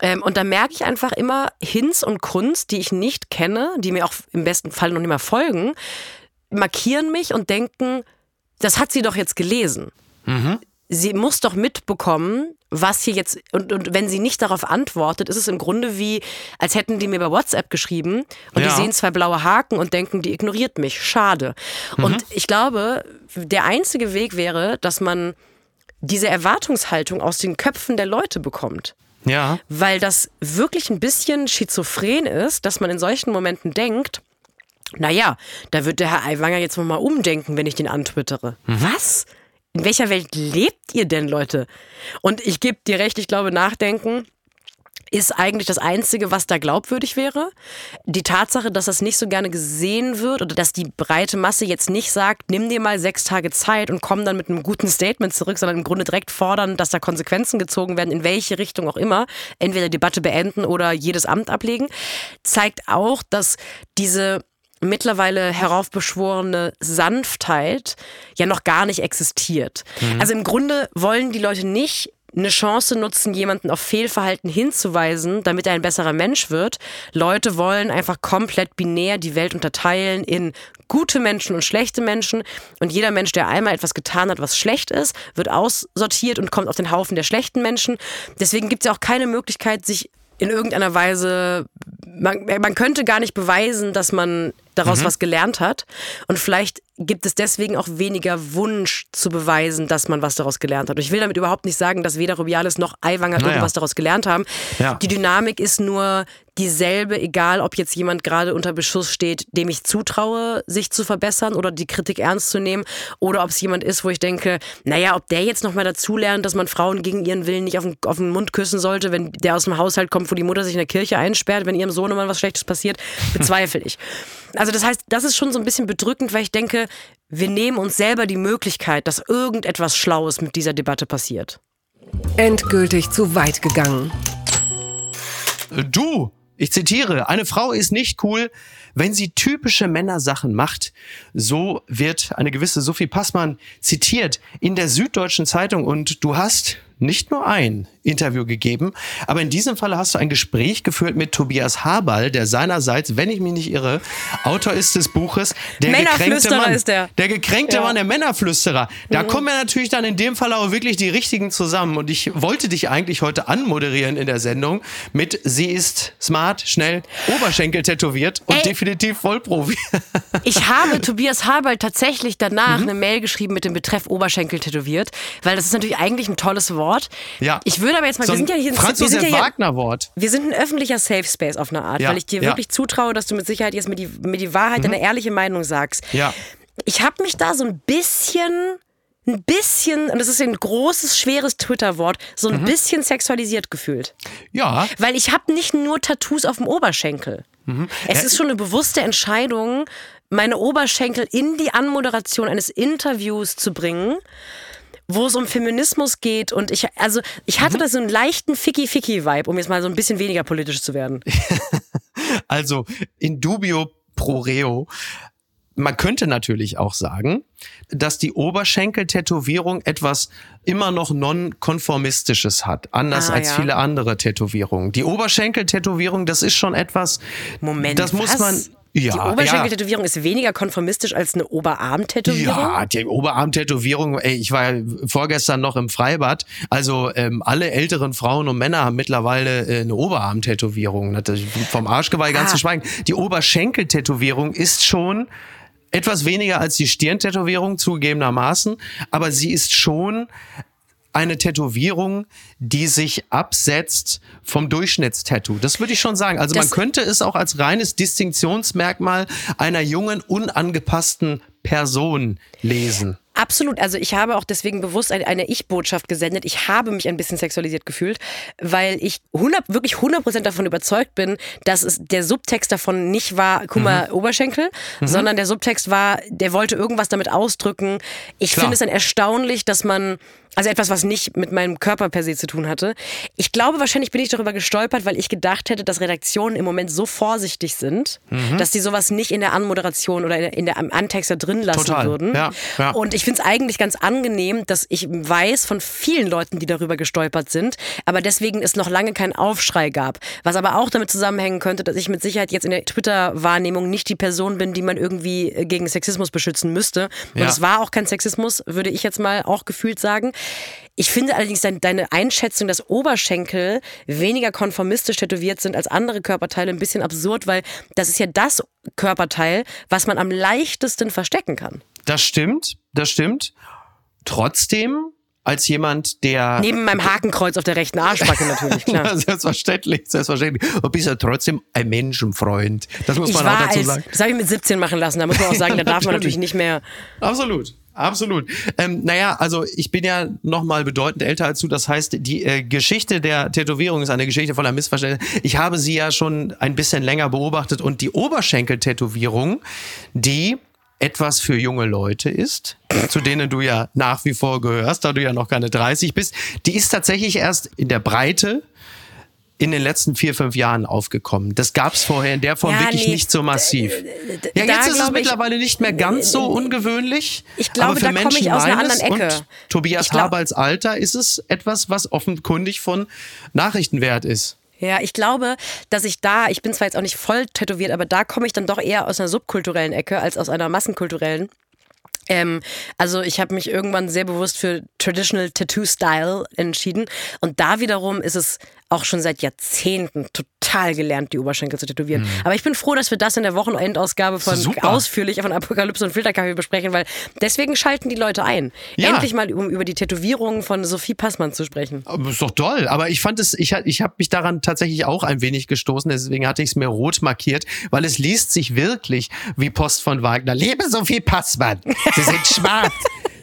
Ähm, und da merke ich einfach immer Hinz und Kunst, die ich nicht kenne, die mir auch im besten Fall noch nicht mal folgen, markieren mich und denken, das hat sie doch jetzt gelesen. Mhm sie muss doch mitbekommen, was hier jetzt, und, und wenn sie nicht darauf antwortet, ist es im Grunde wie, als hätten die mir bei WhatsApp geschrieben und ja. die sehen zwei blaue Haken und denken, die ignoriert mich. Schade. Mhm. Und ich glaube, der einzige Weg wäre, dass man diese Erwartungshaltung aus den Köpfen der Leute bekommt. Ja. Weil das wirklich ein bisschen schizophren ist, dass man in solchen Momenten denkt, naja, da wird der Herr Aiwanger jetzt nochmal umdenken, wenn ich den antwittere. Mhm. Was? In welcher Welt lebt ihr denn, Leute? Und ich gebe dir recht, ich glaube, Nachdenken ist eigentlich das Einzige, was da glaubwürdig wäre. Die Tatsache, dass das nicht so gerne gesehen wird oder dass die breite Masse jetzt nicht sagt, nimm dir mal sechs Tage Zeit und komm dann mit einem guten Statement zurück, sondern im Grunde direkt fordern, dass da Konsequenzen gezogen werden, in welche Richtung auch immer, entweder Debatte beenden oder jedes Amt ablegen, zeigt auch, dass diese mittlerweile heraufbeschworene Sanftheit ja noch gar nicht existiert. Mhm. Also im Grunde wollen die Leute nicht eine Chance nutzen, jemanden auf Fehlverhalten hinzuweisen, damit er ein besserer Mensch wird. Leute wollen einfach komplett binär die Welt unterteilen in gute Menschen und schlechte Menschen. Und jeder Mensch, der einmal etwas getan hat, was schlecht ist, wird aussortiert und kommt auf den Haufen der schlechten Menschen. Deswegen gibt es ja auch keine Möglichkeit, sich in irgendeiner Weise, man, man könnte gar nicht beweisen, dass man daraus mhm. was gelernt hat. Und vielleicht gibt es deswegen auch weniger Wunsch zu beweisen, dass man was daraus gelernt hat. Und ich will damit überhaupt nicht sagen, dass weder Rubiales noch Aiwanger naja. irgendwas daraus gelernt haben. Ja. Die Dynamik ist nur dieselbe, egal ob jetzt jemand gerade unter Beschuss steht, dem ich zutraue, sich zu verbessern oder die Kritik ernst zu nehmen, oder ob es jemand ist, wo ich denke, naja, ob der jetzt nochmal dazulernt, dass man Frauen gegen ihren Willen nicht auf den, auf den Mund küssen sollte, wenn der aus dem Haushalt kommt, wo die Mutter sich in der Kirche einsperrt, wenn ihrem Sohn mal was Schlechtes passiert, bezweifle ich. Also das heißt, das ist schon so ein bisschen bedrückend, weil ich denke, wir nehmen uns selber die Möglichkeit, dass irgendetwas Schlaues mit dieser Debatte passiert. Endgültig zu weit gegangen. Du, ich zitiere, eine Frau ist nicht cool, wenn sie typische Männersachen macht. So wird eine gewisse Sophie Passmann zitiert in der Süddeutschen Zeitung und du hast nicht nur ein Interview gegeben, aber in diesem Falle hast du ein Gespräch geführt mit Tobias Haberl, der seinerseits, wenn ich mich nicht irre, Autor ist des Buches Der gekränkte Mann. Ist der. der gekränkte ja. Mann, der Männerflüsterer. Da mhm. kommen ja natürlich dann in dem Fall auch wirklich die richtigen zusammen und ich wollte dich eigentlich heute anmoderieren in der Sendung mit Sie ist smart, schnell, Oberschenkel tätowiert und Ey. definitiv Vollprofi. ich habe Tobias Haberl tatsächlich danach mhm. eine Mail geschrieben mit dem Betreff Oberschenkel tätowiert, weil das ist natürlich eigentlich ein tolles Wort Wort. Ja. Ich würde aber jetzt mal, so wir sind ja hier, wir sind ja Wagner-Wort. Wir sind ein öffentlicher Safe Space auf eine Art, ja. weil ich dir ja. wirklich zutraue, dass du mit Sicherheit jetzt mir die, mir die Wahrheit, mhm. deine ehrliche Meinung sagst. Ja. Ich habe mich da so ein bisschen ein bisschen, und das ist ein großes, schweres Twitter-Wort, so ein mhm. bisschen sexualisiert gefühlt. Ja. Weil ich habe nicht nur Tattoos auf dem Oberschenkel. Mhm. Es ist schon eine bewusste Entscheidung, meine Oberschenkel in die Anmoderation eines Interviews zu bringen wo es um Feminismus geht und ich, also ich hatte mhm. da so einen leichten Ficky-Ficky-Vibe, um jetzt mal so ein bisschen weniger politisch zu werden. also in dubio pro reo. Man könnte natürlich auch sagen, dass die Oberschenkel-Tätowierung etwas immer noch non-konformistisches hat, anders ah, als ja. viele andere Tätowierungen. Die Oberschenkel-Tätowierung, das ist schon etwas, Moment, das muss was? man ja, die Oberschenkeltätowierung ja. ist weniger konformistisch als eine Oberarmtätowierung? Ja, die Oberarmtätowierung, ey, ich war vorgestern noch im Freibad. Also ähm, alle älteren Frauen und Männer haben mittlerweile äh, eine Oberarmtätowierung. Vom Arschgeweih ah. ganz zu schweigen. Die Oberschenkeltätowierung ist schon etwas weniger als die Stirntätowierung zugegebenermaßen, aber sie ist schon eine Tätowierung, die sich absetzt vom Durchschnittstattoo. Das würde ich schon sagen. Also das man könnte es auch als reines Distinktionsmerkmal einer jungen, unangepassten Person lesen. Absolut. Also ich habe auch deswegen bewusst eine, Ich-Botschaft gesendet. Ich habe mich ein bisschen sexualisiert gefühlt, weil ich 100, wirklich 100% davon überzeugt bin, dass es der Subtext davon nicht war, guck mal, mhm. Oberschenkel, mhm. sondern der Subtext war, der wollte irgendwas damit ausdrücken. Ich finde es dann erstaunlich, dass man also etwas, was nicht mit meinem Körper per se zu tun hatte. Ich glaube, wahrscheinlich bin ich darüber gestolpert, weil ich gedacht hätte, dass Redaktionen im Moment so vorsichtig sind, mhm. dass die sowas nicht in der Anmoderation oder in der, am Antexter drin lassen Total. würden. Ja, ja. Und ich finde es eigentlich ganz angenehm, dass ich weiß von vielen Leuten, die darüber gestolpert sind, aber deswegen es noch lange keinen Aufschrei gab. Was aber auch damit zusammenhängen könnte, dass ich mit Sicherheit jetzt in der Twitter-Wahrnehmung nicht die Person bin, die man irgendwie gegen Sexismus beschützen müsste. Und es war auch kein Sexismus, würde ich jetzt mal auch gefühlt sagen. Ich finde allerdings deine Einschätzung, dass Oberschenkel weniger konformistisch tätowiert sind als andere Körperteile, ein bisschen absurd, weil das ist ja das Körperteil, was man am leichtesten verstecken kann. Das stimmt, das stimmt. Trotzdem als jemand, der. Neben meinem Hakenkreuz auf der rechten Arschbacke natürlich, klar. selbstverständlich, selbstverständlich. Und bist ja trotzdem ein Menschenfreund. Das muss ich man auch dazu als, sagen. Das habe ich mit 17 machen lassen. Da muss man auch sagen, da darf man natürlich nicht mehr. Absolut. Absolut. Ähm, naja, also ich bin ja noch mal bedeutend älter als du. Das heißt, die äh, Geschichte der Tätowierung ist eine Geschichte voller Missverständnisse. Ich habe sie ja schon ein bisschen länger beobachtet und die Oberschenkeltätowierung, die etwas für junge Leute ist, zu denen du ja nach wie vor gehörst, da du ja noch keine 30 bist, die ist tatsächlich erst in der Breite in den letzten vier, fünf Jahren aufgekommen. Das gab es vorher in der Form ja, wirklich nee, nicht so massiv. Ja, jetzt ist es mittlerweile nicht mehr ganz so ungewöhnlich. Ich glaube, aber für da komme ich aus einer anderen Ecke. Und Tobias glaub, Habals Alter ist es etwas, was offenkundig von Nachrichtenwert ist. Ja, ich glaube, dass ich da, ich bin zwar jetzt auch nicht voll tätowiert, aber da komme ich dann doch eher aus einer subkulturellen Ecke als aus einer massenkulturellen. Ähm, also ich habe mich irgendwann sehr bewusst für Traditional Tattoo Style entschieden und da wiederum ist es auch schon seit Jahrzehnten total gelernt, die Oberschenkel zu tätowieren. Mhm. Aber ich bin froh, dass wir das in der Wochenendausgabe von Super. ausführlich von Apokalypse und Filterkaffee besprechen, weil deswegen schalten die Leute ein. Ja. Endlich mal, um über die Tätowierungen von Sophie Passmann zu sprechen. Aber ist doch toll. Aber ich fand es, ich, ich habe mich daran tatsächlich auch ein wenig gestoßen, deswegen hatte ich es mir rot markiert, weil es liest sich wirklich wie Post von Wagner. Liebe Sophie Passmann, Sie sind schwarz.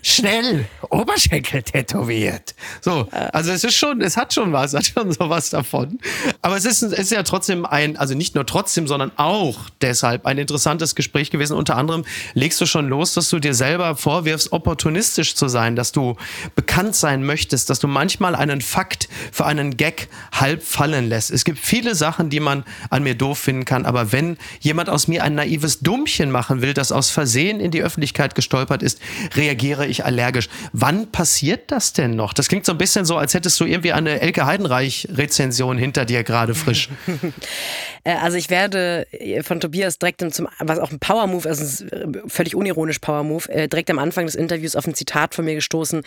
schnell Oberschenkel tätowiert. So, also es ist schon, es hat schon was, hat schon sowas davon. Aber es ist, es ist ja trotzdem ein, also nicht nur trotzdem, sondern auch deshalb ein interessantes Gespräch gewesen. Unter anderem legst du schon los, dass du dir selber vorwirfst, opportunistisch zu sein, dass du bekannt sein möchtest, dass du manchmal einen Fakt für einen Gag halb fallen lässt. Es gibt viele Sachen, die man an mir doof finden kann, aber wenn jemand aus mir ein naives Dummchen machen will, das aus Versehen in die Öffentlichkeit gestolpert ist, reagiere ich allergisch. Wann passiert das denn noch? Das klingt so ein bisschen so, als hättest du irgendwie eine Elke Heidenreich-Rezension hinter dir gerade frisch. Äh, also ich werde äh, von Tobias direkt zum, was auch ein Power-Move, also völlig unironisch Power-Move, äh, direkt am Anfang des Interviews auf ein Zitat von mir gestoßen.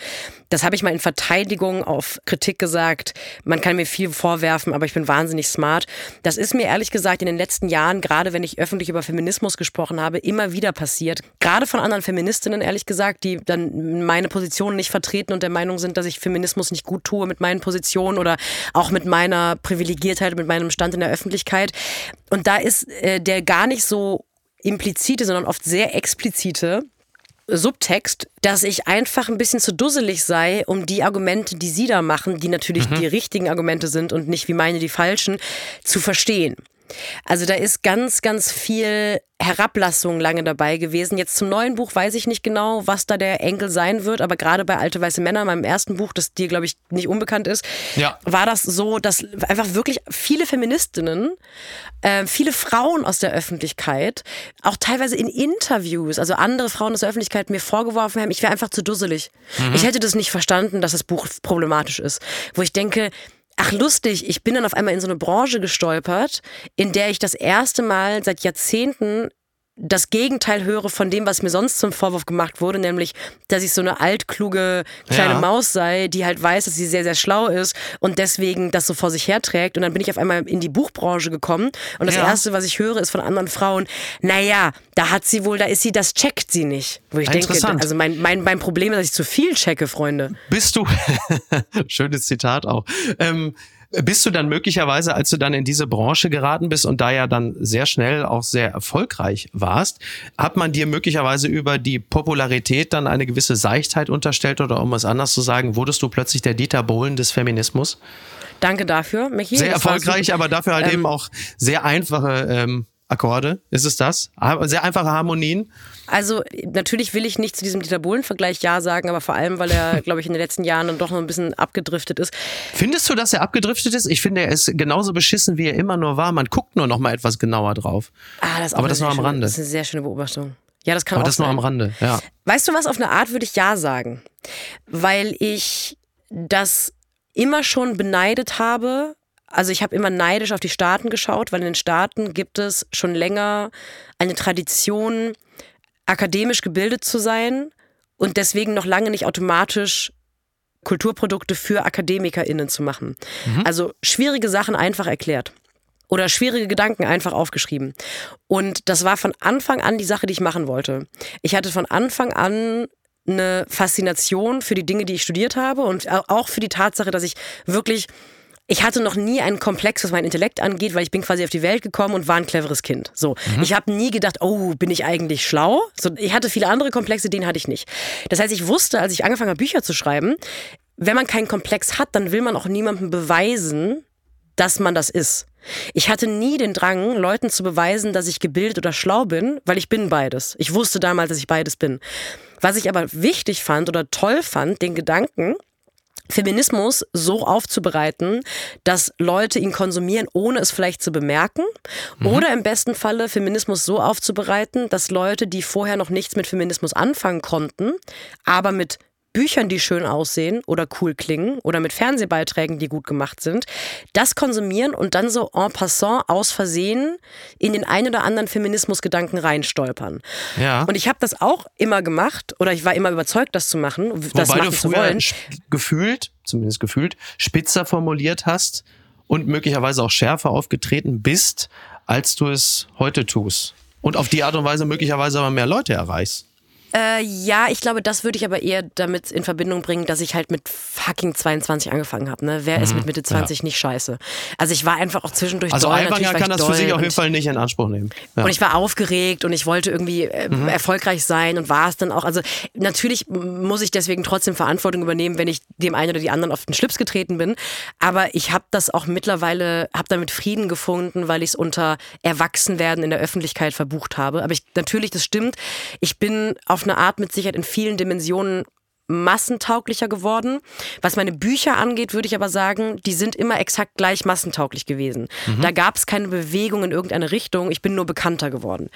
Das habe ich mal in Verteidigung auf Kritik gesagt. Man kann mir viel vorwerfen, aber ich bin wahnsinnig smart. Das ist mir ehrlich gesagt in den letzten Jahren, gerade wenn ich öffentlich über Feminismus gesprochen habe, immer wieder passiert. Gerade von anderen Feministinnen, ehrlich gesagt, die dann meine Position nicht vertreten und der Meinung sind, dass ich Feminismus nicht gut tue mit meinen Positionen oder auch mit meiner Privilegiertheit, mit meinem Stand in der Öffentlichkeit. Und da ist äh, der gar nicht so implizite, sondern oft sehr explizite Subtext, dass ich einfach ein bisschen zu dusselig sei, um die Argumente, die sie da machen, die natürlich mhm. die richtigen Argumente sind und nicht wie meine die falschen, zu verstehen. Also da ist ganz, ganz viel Herablassung lange dabei gewesen. Jetzt zum neuen Buch weiß ich nicht genau, was da der Enkel sein wird, aber gerade bei Alte Weiße Männer, meinem ersten Buch, das dir, glaube ich, nicht unbekannt ist, ja. war das so, dass einfach wirklich viele Feministinnen, äh, viele Frauen aus der Öffentlichkeit, auch teilweise in Interviews, also andere Frauen aus der Öffentlichkeit mir vorgeworfen haben, ich wäre einfach zu dusselig. Mhm. Ich hätte das nicht verstanden, dass das Buch problematisch ist. Wo ich denke, ach lustig, ich bin dann auf einmal in so eine Branche gestolpert, in der ich das erste Mal seit Jahrzehnten das Gegenteil höre von dem, was mir sonst zum Vorwurf gemacht wurde, nämlich, dass ich so eine altkluge kleine ja. Maus sei, die halt weiß, dass sie sehr, sehr schlau ist und deswegen das so vor sich herträgt. Und dann bin ich auf einmal in die Buchbranche gekommen und das ja. Erste, was ich höre, ist von anderen Frauen, naja, da hat sie wohl, da ist sie, das checkt sie nicht. Wo ich denke, also mein, mein, mein Problem ist, dass ich zu viel checke, Freunde. Bist du, schönes Zitat auch, ähm, bist du dann möglicherweise, als du dann in diese Branche geraten bist und da ja dann sehr schnell auch sehr erfolgreich warst, hat man dir möglicherweise über die Popularität dann eine gewisse Seichtheit unterstellt oder um es anders zu sagen, wurdest du plötzlich der Dieter Bohlen des Feminismus? Danke dafür, Michi. Sehr erfolgreich, aber dafür halt ähm, eben auch sehr einfache ähm, Akkorde. Ist es das? Sehr einfache Harmonien. Also natürlich will ich nicht zu diesem Dieter Bohlen-Vergleich Ja sagen, aber vor allem, weil er, glaube ich, in den letzten Jahren dann doch noch ein bisschen abgedriftet ist. Findest du, dass er abgedriftet ist? Ich finde, er ist genauso beschissen, wie er immer nur war. Man guckt nur noch mal etwas genauer drauf. Ah, das aber das nur am schöne, Rande. Das ist eine sehr schöne Beobachtung. Ja, das kann aber auch das sein. nur am Rande, ja. Weißt du was, auf eine Art würde ich Ja sagen. Weil ich das immer schon beneidet habe, also ich habe immer neidisch auf die Staaten geschaut, weil in den Staaten gibt es schon länger eine Tradition, akademisch gebildet zu sein und deswegen noch lange nicht automatisch Kulturprodukte für AkademikerInnen zu machen. Mhm. Also schwierige Sachen einfach erklärt. Oder schwierige Gedanken einfach aufgeschrieben. Und das war von Anfang an die Sache, die ich machen wollte. Ich hatte von Anfang an eine Faszination für die Dinge, die ich studiert habe und auch für die Tatsache, dass ich wirklich ich hatte noch nie einen Komplex, was mein Intellekt angeht, weil ich bin quasi auf die Welt gekommen und war ein cleveres Kind. So, mhm. ich habe nie gedacht, oh, bin ich eigentlich schlau? So, ich hatte viele andere Komplexe, den hatte ich nicht. Das heißt, ich wusste, als ich angefangen habe, Bücher zu schreiben, wenn man keinen Komplex hat, dann will man auch niemandem beweisen, dass man das ist. Ich hatte nie den Drang, Leuten zu beweisen, dass ich gebildet oder schlau bin, weil ich bin beides. Ich wusste damals, dass ich beides bin. Was ich aber wichtig fand oder toll fand, den Gedanken, Feminismus so aufzubereiten, dass Leute ihn konsumieren, ohne es vielleicht zu bemerken. Mhm. Oder im besten Falle Feminismus so aufzubereiten, dass Leute, die vorher noch nichts mit Feminismus anfangen konnten, aber mit Büchern, die schön aussehen oder cool klingen oder mit Fernsehbeiträgen, die gut gemacht sind, das konsumieren und dann so en passant aus Versehen in den ein oder anderen Feminismusgedanken reinstolpern. Ja. Und ich habe das auch immer gemacht oder ich war immer überzeugt, das zu machen. Das Wobei du früher gefühlt, zumindest gefühlt, spitzer formuliert hast und möglicherweise auch schärfer aufgetreten bist, als du es heute tust. Und auf die Art und Weise möglicherweise aber mehr Leute erreichst. Äh, ja, ich glaube, das würde ich aber eher damit in Verbindung bringen, dass ich halt mit fucking 22 angefangen habe. Ne? Wer mhm. ist mit Mitte 20 ja. nicht scheiße? Also ich war einfach auch zwischendurch Also Aiwanger kann das für sich auf jeden Fall nicht in Anspruch nehmen. Ja. Und ich war aufgeregt und ich wollte irgendwie äh, mhm. erfolgreich sein und war es dann auch. Also natürlich muss ich deswegen trotzdem Verantwortung übernehmen, wenn ich dem einen oder die anderen auf den Schlips getreten bin. Aber ich habe das auch mittlerweile, habe damit Frieden gefunden, weil ich es unter Erwachsenwerden in der Öffentlichkeit verbucht habe. Aber ich, natürlich, das stimmt. Ich bin auf eine Art mit Sicherheit in vielen Dimensionen massentauglicher geworden. Was meine Bücher angeht, würde ich aber sagen, die sind immer exakt gleich massentauglich gewesen. Mhm. Da gab es keine Bewegung in irgendeine Richtung. Ich bin nur bekannter geworden.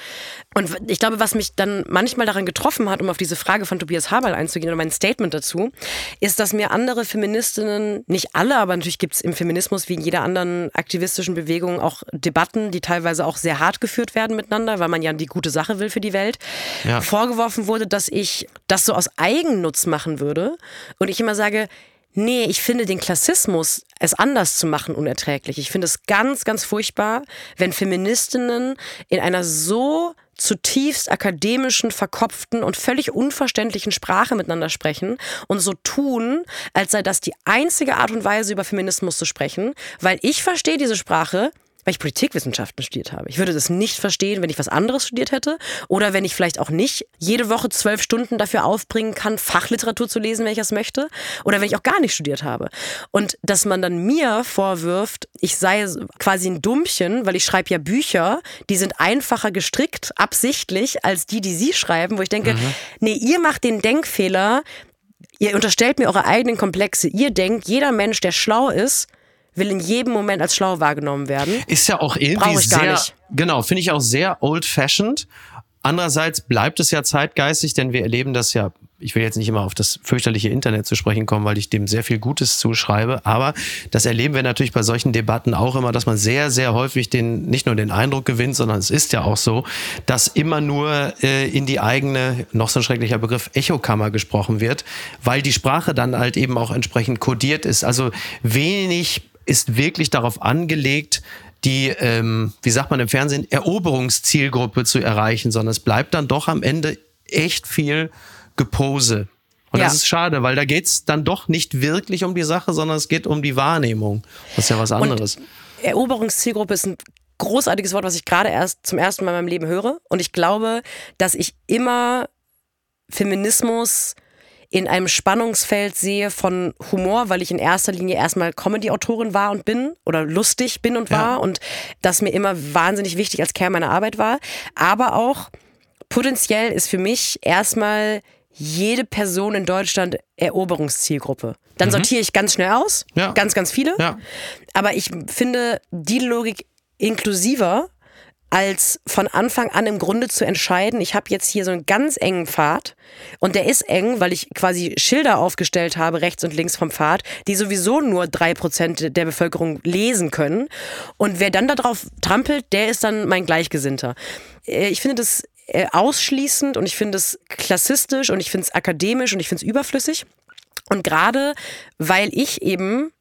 Und ich glaube, was mich dann manchmal daran getroffen hat, um auf diese Frage von Tobias Haberl einzugehen oder mein Statement dazu, ist, dass mir andere Feministinnen, nicht alle, aber natürlich gibt es im Feminismus wie in jeder anderen aktivistischen Bewegung auch Debatten, die teilweise auch sehr hart geführt werden miteinander, weil man ja die gute Sache will für die Welt, ja. vorgeworfen wurde, dass ich das so aus Eigennutz mache machen würde. Und ich immer sage, nee, ich finde den Klassismus, es anders zu machen, unerträglich. Ich finde es ganz, ganz furchtbar, wenn Feministinnen in einer so zutiefst akademischen, verkopften und völlig unverständlichen Sprache miteinander sprechen und so tun, als sei das die einzige Art und Weise, über Feminismus zu sprechen, weil ich verstehe diese Sprache, weil ich Politikwissenschaften studiert habe. Ich würde das nicht verstehen, wenn ich was anderes studiert hätte oder wenn ich vielleicht auch nicht jede Woche zwölf Stunden dafür aufbringen kann, Fachliteratur zu lesen, wenn ich das möchte oder wenn ich auch gar nicht studiert habe. Und dass man dann mir vorwirft, ich sei quasi ein Dummchen, weil ich schreibe ja Bücher, die sind einfacher gestrickt, absichtlich, als die, die Sie schreiben, wo ich denke, mhm. nee, ihr macht den Denkfehler, ihr unterstellt mir eure eigenen Komplexe. Ihr denkt, jeder Mensch, der schlau ist, will in jedem Moment als schlau wahrgenommen werden. Ist ja auch irgendwie sehr, genau, finde ich auch sehr old-fashioned. Andererseits bleibt es ja zeitgeistig, denn wir erleben das ja ich will jetzt nicht immer auf das fürchterliche Internet zu sprechen kommen, weil ich dem sehr viel Gutes zuschreibe, aber das erleben wir natürlich bei solchen Debatten auch immer, dass man sehr, sehr häufig den, nicht nur den Eindruck gewinnt, sondern es ist ja auch so, dass immer nur äh, in die eigene, noch so ein schrecklicher Begriff, Echokammer gesprochen wird, weil die Sprache dann halt eben auch entsprechend kodiert ist. Also wenig ist wirklich darauf angelegt, die, ähm, wie sagt man im Fernsehen, Eroberungszielgruppe zu erreichen, sondern es bleibt dann doch am Ende echt viel Gepose. Und ja. das ist schade, weil da geht's dann doch nicht wirklich um die Sache, sondern es geht um die Wahrnehmung. Das ist ja was anderes. Und Eroberungszielgruppe ist ein großartiges Wort, was ich gerade erst zum ersten Mal in meinem Leben höre. Und ich glaube, dass ich immer Feminismus in einem Spannungsfeld sehe von Humor, weil ich in erster Linie erstmal Comedy-Autorin war und bin oder lustig bin und war ja. und das mir immer wahnsinnig wichtig als Kern meiner Arbeit war. Aber auch potenziell ist für mich erstmal jede Person in Deutschland Eroberungszielgruppe. Dann mhm. sortiere ich ganz schnell aus, ja. ganz, ganz viele. Ja. Aber ich finde die Logik inklusiver, als von Anfang an im Grunde zu entscheiden, ich habe jetzt hier so einen ganz engen Pfad und der ist eng, weil ich quasi Schilder aufgestellt habe, rechts und links vom Pfad, die sowieso nur drei Prozent der Bevölkerung lesen können. Und wer dann darauf trampelt, der ist dann mein Gleichgesinnter. Äh, ich finde das äh, ausschließend und ich finde es klassistisch und ich finde es akademisch und ich finde es überflüssig. Und gerade weil ich eben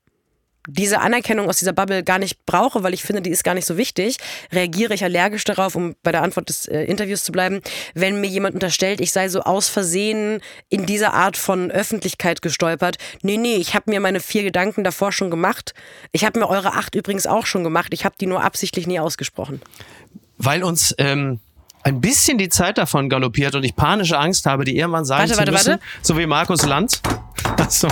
diese Anerkennung aus dieser Bubble gar nicht brauche, weil ich finde, die ist gar nicht so wichtig, reagiere ich allergisch darauf, um bei der Antwort des äh, Interviews zu bleiben, wenn mir jemand unterstellt, ich sei so aus Versehen in dieser Art von Öffentlichkeit gestolpert. Nee, nee, ich habe mir meine vier Gedanken davor schon gemacht. Ich habe mir eure acht übrigens auch schon gemacht. Ich habe die nur absichtlich nie ausgesprochen. Weil uns ähm, ein bisschen die Zeit davon galoppiert und ich panische Angst habe, die irgendwann sagen warte, zu warte, müssen, warte. so wie Markus Lanz. Achso.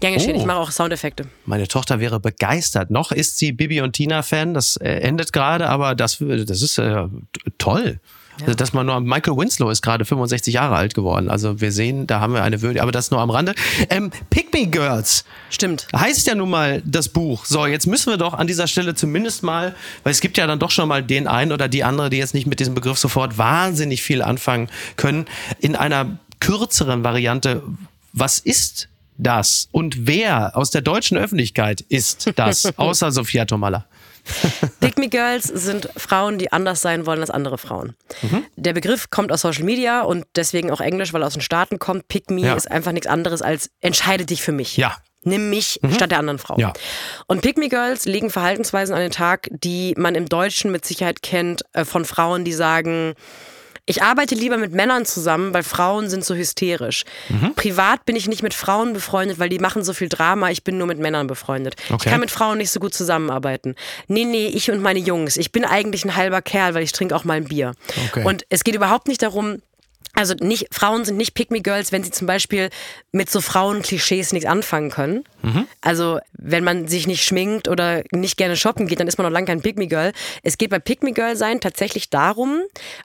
Gern geschehen, oh. ich mache auch Soundeffekte. Meine Tochter wäre begeistert. Noch ist sie Bibi und Tina-Fan, das äh, endet gerade, aber das, das ist äh, toll. Ja. Also, dass man nur Michael Winslow ist gerade 65 Jahre alt geworden. Also wir sehen, da haben wir eine Würde, aber das nur am Rande. Ähm, Pick Me Girls. Stimmt. Heißt ja nun mal das Buch. So, jetzt müssen wir doch an dieser Stelle zumindest mal, weil es gibt ja dann doch schon mal den einen oder die andere, die jetzt nicht mit diesem Begriff sofort wahnsinnig viel anfangen können, in einer kürzeren Variante. Was ist das? Und wer aus der deutschen Öffentlichkeit ist das, außer Sophia Tomalla? Pick Me Girls sind Frauen, die anders sein wollen als andere Frauen. Mhm. Der Begriff kommt aus Social Media und deswegen auch Englisch, weil er aus den Staaten kommt. Pick Me ja. ist einfach nichts anderes als entscheide dich für mich. Ja. Nimm mich mhm. statt der anderen Frau. Ja. Und Pick Me Girls legen Verhaltensweisen an den Tag, die man im Deutschen mit Sicherheit kennt, äh, von Frauen, die sagen, ich arbeite lieber mit Männern zusammen, weil Frauen sind so hysterisch. Mhm. Privat bin ich nicht mit Frauen befreundet, weil die machen so viel Drama. Ich bin nur mit Männern befreundet. Okay. Ich kann mit Frauen nicht so gut zusammenarbeiten. Nee, nee, ich und meine Jungs. Ich bin eigentlich ein halber Kerl, weil ich trinke auch mal ein Bier. Okay. Und es geht überhaupt nicht darum, also nicht, Frauen sind nicht Pick-me-Girls, wenn sie zum Beispiel mit so Frauenklischees nichts anfangen können. Mhm. Also wenn man sich nicht schminkt oder nicht gerne shoppen geht, dann ist man noch lange kein Pick-me-Girl. Es geht bei Pick-me-Girl sein tatsächlich darum,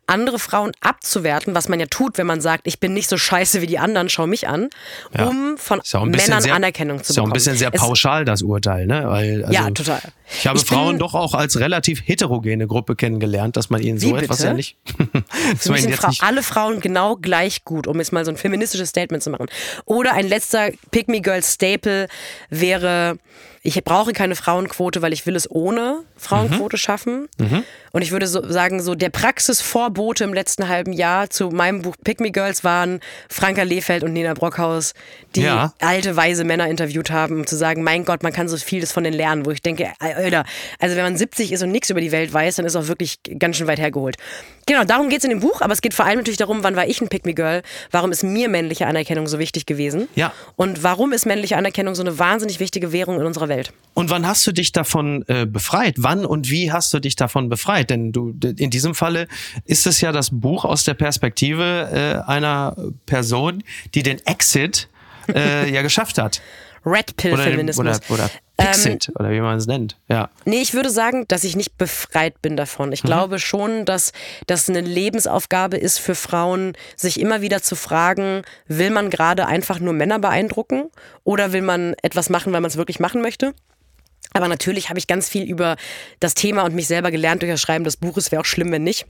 andere Frauen abzuwerten, was man ja tut, wenn man sagt, ich bin nicht so scheiße wie die anderen, schau mich an, ja. um von Männern sehr, Anerkennung zu bekommen. Ist auch ein bisschen sehr pauschal, das Urteil, ne? Weil, also, ja, total. Ich habe ich Frauen doch auch als relativ heterogene Gruppe kennengelernt, dass man ihnen so etwas ja nicht. dass man jetzt nicht alle Frauen genau genau gleich gut, um jetzt mal so ein feministisches Statement zu machen. Oder ein letzter Pick Me Girl Staple wäre ich brauche keine Frauenquote, weil ich will es ohne Frauenquote mhm. schaffen. Mhm. Und ich würde so sagen, so der Praxisvorbote im letzten halben Jahr zu meinem Buch Pick Me Girls waren Franka Lehfeld und Nina Brockhaus, die ja. alte, weise Männer interviewt haben, um zu sagen, mein Gott, man kann so vieles von denen lernen, wo ich denke, Alter, also wenn man 70 ist und nichts über die Welt weiß, dann ist auch wirklich ganz schön weit hergeholt. Genau, darum geht es in dem Buch, aber es geht vor allem natürlich darum, wann war ich ein Pick Me Girl, warum ist mir männliche Anerkennung so wichtig gewesen ja. und warum ist männliche Anerkennung so eine wahnsinnig wichtige Währung in unserer Welt. Und wann hast du dich davon äh, befreit? Wann und wie hast du dich davon befreit? Denn du in diesem Falle ist es ja das Buch aus der Perspektive äh, einer Person, die den Exit äh, ja geschafft hat. Red Pill Feminismus. Oder, oder, Pixit ähm, oder wie man es nennt. Ja. Nee, ich würde sagen, dass ich nicht befreit bin davon. Ich mhm. glaube schon, dass das eine Lebensaufgabe ist für Frauen, sich immer wieder zu fragen, will man gerade einfach nur Männer beeindrucken oder will man etwas machen, weil man es wirklich machen möchte? Aber natürlich habe ich ganz viel über das Thema und mich selber gelernt durch das Schreiben des Buches. Wäre auch schlimm, wenn nicht.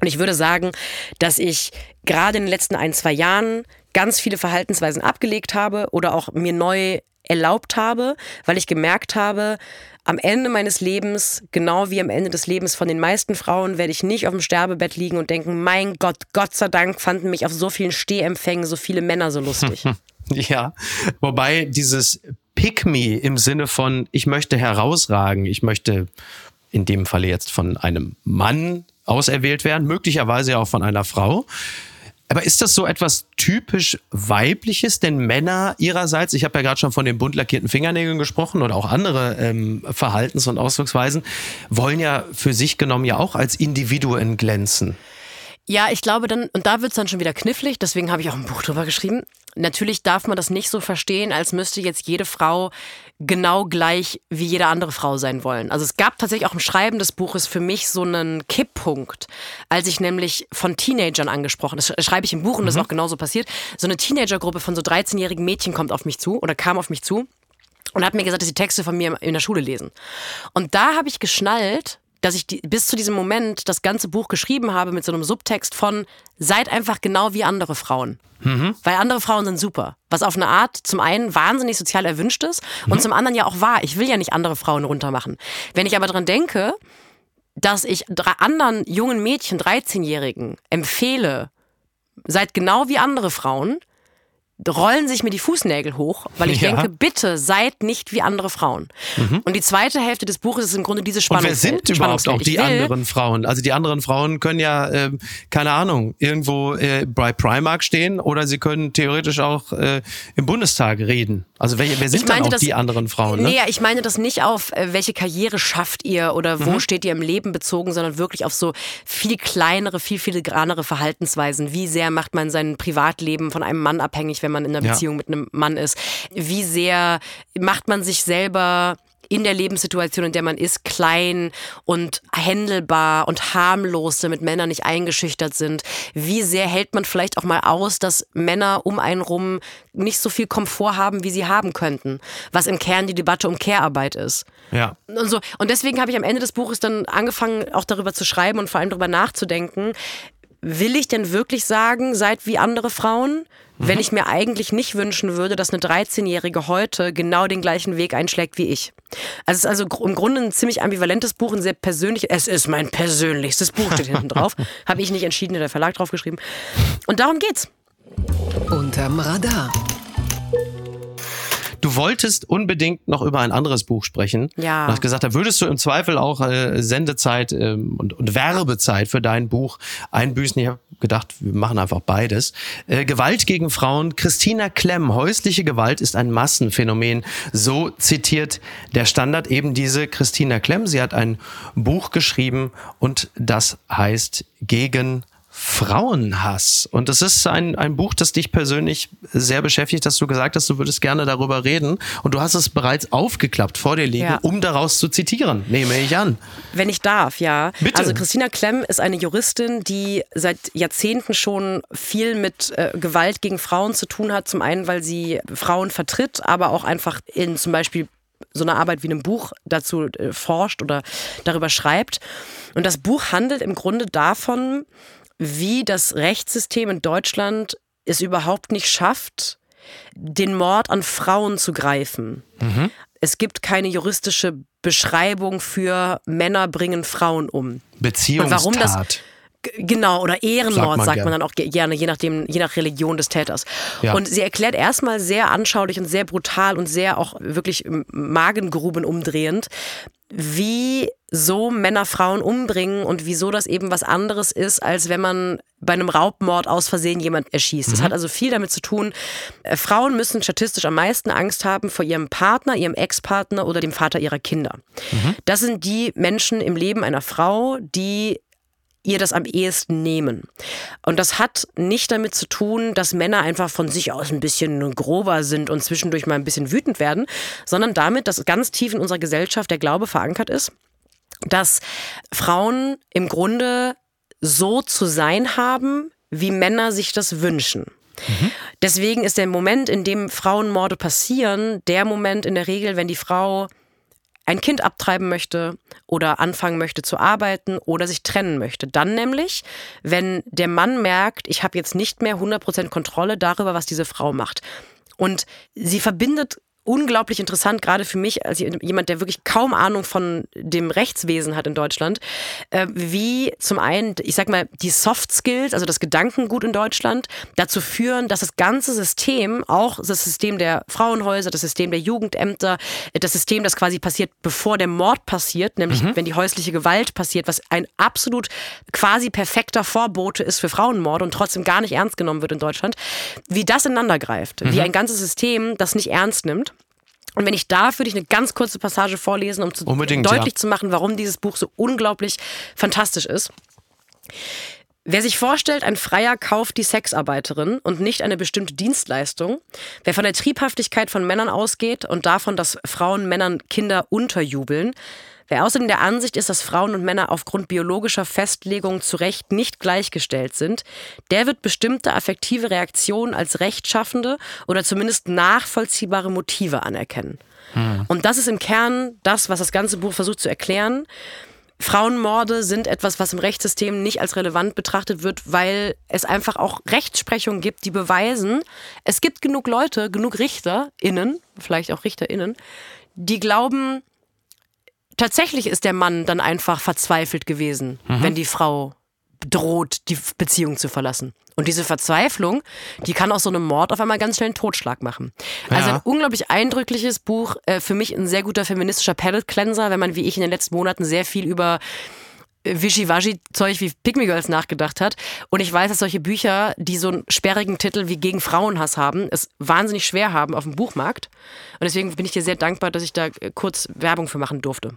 Und ich würde sagen, dass ich gerade in den letzten ein, zwei Jahren ganz viele Verhaltensweisen abgelegt habe oder auch mir neu erlaubt habe, weil ich gemerkt habe, am Ende meines Lebens, genau wie am Ende des Lebens von den meisten Frauen, werde ich nicht auf dem Sterbebett liegen und denken, mein Gott, Gott sei Dank fanden mich auf so vielen Stehempfängen so viele Männer so lustig. ja, wobei dieses Pick me im Sinne von, ich möchte herausragen, ich möchte in dem Falle jetzt von einem Mann auserwählt werden, möglicherweise auch von einer Frau. Aber ist das so etwas typisch weibliches? Denn Männer ihrerseits, ich habe ja gerade schon von den bunt lackierten Fingernägeln gesprochen oder auch andere ähm, Verhaltens- und Ausdrucksweisen, wollen ja für sich genommen ja auch als Individuen glänzen. Ja, ich glaube dann, und da wird es dann schon wieder knifflig, deswegen habe ich auch ein Buch drüber geschrieben. Natürlich darf man das nicht so verstehen, als müsste jetzt jede Frau genau gleich wie jede andere Frau sein wollen. Also es gab tatsächlich auch im Schreiben des Buches für mich so einen Kipppunkt, als ich nämlich von Teenagern angesprochen, das schreibe ich im Buch und das ist mhm. auch genauso passiert, so eine Teenagergruppe von so 13-jährigen Mädchen kommt auf mich zu oder kam auf mich zu und hat mir gesagt, dass sie Texte von mir in der Schule lesen. Und da habe ich geschnallt, dass ich die, bis zu diesem Moment das ganze Buch geschrieben habe mit so einem Subtext von seid einfach genau wie andere Frauen. Mhm. Weil andere Frauen sind super. Was auf eine Art zum einen wahnsinnig sozial erwünscht ist mhm. und zum anderen ja auch wahr. Ich will ja nicht andere Frauen runtermachen. Wenn ich aber daran denke, dass ich drei anderen jungen Mädchen, 13-Jährigen, empfehle, seid genau wie andere Frauen, rollen sich mir die Fußnägel hoch, weil ich ja. denke, bitte seid nicht wie andere Frauen. Mhm. Und die zweite Hälfte des Buches ist im Grunde diese Spannung. Und wer sind überhaupt auch die anderen Frauen? Also die anderen Frauen können ja, äh, keine Ahnung, irgendwo äh, bei Primark stehen oder sie können theoretisch auch äh, im Bundestag reden. Also wer, wer sind dann auch das, die anderen Frauen? Ne? Nee, ich meine das nicht auf, äh, welche Karriere schafft ihr oder wo mhm. steht ihr im Leben bezogen, sondern wirklich auf so viel kleinere, viel filigranere Verhaltensweisen. Wie sehr macht man sein Privatleben von einem Mann abhängig, wenn man in einer ja. Beziehung mit einem Mann ist? Wie sehr macht man sich selber in der Lebenssituation, in der man ist, klein und händelbar und harmlos, damit Männer nicht eingeschüchtert sind? Wie sehr hält man vielleicht auch mal aus, dass Männer um einen rum nicht so viel Komfort haben, wie sie haben könnten? Was im Kern die Debatte um Care-Arbeit ist. Ja. Und, so. und deswegen habe ich am Ende des Buches dann angefangen, auch darüber zu schreiben und vor allem darüber nachzudenken, will ich denn wirklich sagen, seid wie andere Frauen? Mhm. Wenn ich mir eigentlich nicht wünschen würde, dass eine 13-Jährige heute genau den gleichen Weg einschlägt wie ich. Also es ist also im Grunde ein ziemlich ambivalentes Buch, ein sehr persönliches. Es ist mein persönlichstes Buch, steht hinten drauf. Habe ich nicht entschieden, der Verlag drauf geschrieben. Und darum geht's. Unterm Radar. Du wolltest unbedingt noch über ein anderes Buch sprechen. Ja. Du hast gesagt, da würdest du im Zweifel auch äh, Sendezeit ähm, und, und Werbezeit für dein Buch einbüßen. Ich habe gedacht, wir machen einfach beides. Äh, Gewalt gegen Frauen. Christina Klemm. Häusliche Gewalt ist ein Massenphänomen. So zitiert der Standard eben diese Christina Klemm. Sie hat ein Buch geschrieben und das heißt Gegen Frauenhass. Und es ist ein, ein Buch, das dich persönlich sehr beschäftigt, dass du gesagt hast, du würdest gerne darüber reden. Und du hast es bereits aufgeklappt vor dir liegen, ja. um daraus zu zitieren, nehme ich an. Wenn ich darf, ja. Bitte. Also Christina Klemm ist eine Juristin, die seit Jahrzehnten schon viel mit äh, Gewalt gegen Frauen zu tun hat. Zum einen, weil sie Frauen vertritt, aber auch einfach in zum Beispiel so eine Arbeit wie einem Buch dazu äh, forscht oder darüber schreibt. Und das Buch handelt im Grunde davon, wie das Rechtssystem in Deutschland es überhaupt nicht schafft, den Mord an Frauen zu greifen. Mhm. Es gibt keine juristische Beschreibung für Männer bringen Frauen um. Beziehungstat. Und warum das Genau, oder Ehrenmord sagt man, sagt man dann auch gerne, je nachdem, je nach Religion des Täters. Ja. Und sie erklärt erstmal sehr anschaulich und sehr brutal und sehr auch wirklich Magengruben umdrehend, wie so Männer Frauen umbringen und wieso das eben was anderes ist, als wenn man bei einem Raubmord aus Versehen jemand erschießt. Das mhm. hat also viel damit zu tun, äh, Frauen müssen statistisch am meisten Angst haben vor ihrem Partner, ihrem Ex-Partner oder dem Vater ihrer Kinder. Mhm. Das sind die Menschen im Leben einer Frau, die ihr das am ehesten nehmen. Und das hat nicht damit zu tun, dass Männer einfach von sich aus ein bisschen grober sind und zwischendurch mal ein bisschen wütend werden, sondern damit, dass ganz tief in unserer Gesellschaft der Glaube verankert ist, dass Frauen im Grunde so zu sein haben, wie Männer sich das wünschen. Mhm. Deswegen ist der Moment, in dem Frauenmorde passieren, der Moment in der Regel, wenn die Frau ein Kind abtreiben möchte oder anfangen möchte zu arbeiten oder sich trennen möchte. Dann nämlich, wenn der Mann merkt, ich habe jetzt nicht mehr 100% Kontrolle darüber, was diese Frau macht. Und sie verbindet unglaublich interessant, gerade für mich als jemand, der wirklich kaum Ahnung von dem Rechtswesen hat in Deutschland, äh, wie zum einen, ich sag mal, die Soft Skills, also das Gedankengut in Deutschland, dazu führen, dass das ganze System, auch das System der Frauenhäuser, das System der Jugendämter, das System, das quasi passiert, bevor der Mord passiert, nämlich mhm. wenn die häusliche Gewalt passiert, was ein absolut quasi perfekter Vorbote ist für Frauenmorde und trotzdem gar nicht ernst genommen wird in Deutschland, wie das ineinander greift, mhm. wie ein ganzes System das nicht ernst nimmt. Und wenn ich darf, würde ich eine ganz kurze Passage vorlesen, um zu Unbedingt, deutlich ja. zu machen, warum dieses Buch so unglaublich fantastisch ist. Wer sich vorstellt, ein Freier kauft die Sexarbeiterin und nicht eine bestimmte Dienstleistung, wer von der Triebhaftigkeit von Männern ausgeht und davon, dass Frauen Männern Kinder unterjubeln, Wer außerdem der Ansicht ist, dass Frauen und Männer aufgrund biologischer Festlegungen zu Recht nicht gleichgestellt sind, der wird bestimmte affektive Reaktionen als rechtschaffende oder zumindest nachvollziehbare Motive anerkennen. Hm. Und das ist im Kern das, was das ganze Buch versucht zu erklären. Frauenmorde sind etwas, was im Rechtssystem nicht als relevant betrachtet wird, weil es einfach auch Rechtsprechungen gibt, die beweisen, es gibt genug Leute, genug RichterInnen, vielleicht auch RichterInnen, die glauben, tatsächlich ist der Mann dann einfach verzweifelt gewesen, mhm. wenn die Frau droht, die Beziehung zu verlassen. Und diese Verzweiflung, die kann auch so einem Mord auf einmal ganz schnell einen Totschlag machen. Also ja. ein unglaublich eindrückliches Buch, äh, für mich ein sehr guter feministischer Palette Cleanser, wenn man wie ich in den letzten Monaten sehr viel über Wischiwaschi-Zeug wie Pygmy Girls nachgedacht hat. Und ich weiß, dass solche Bücher, die so einen sperrigen Titel wie gegen Frauenhass haben, es wahnsinnig schwer haben auf dem Buchmarkt. Und deswegen bin ich dir sehr dankbar, dass ich da äh, kurz Werbung für machen durfte.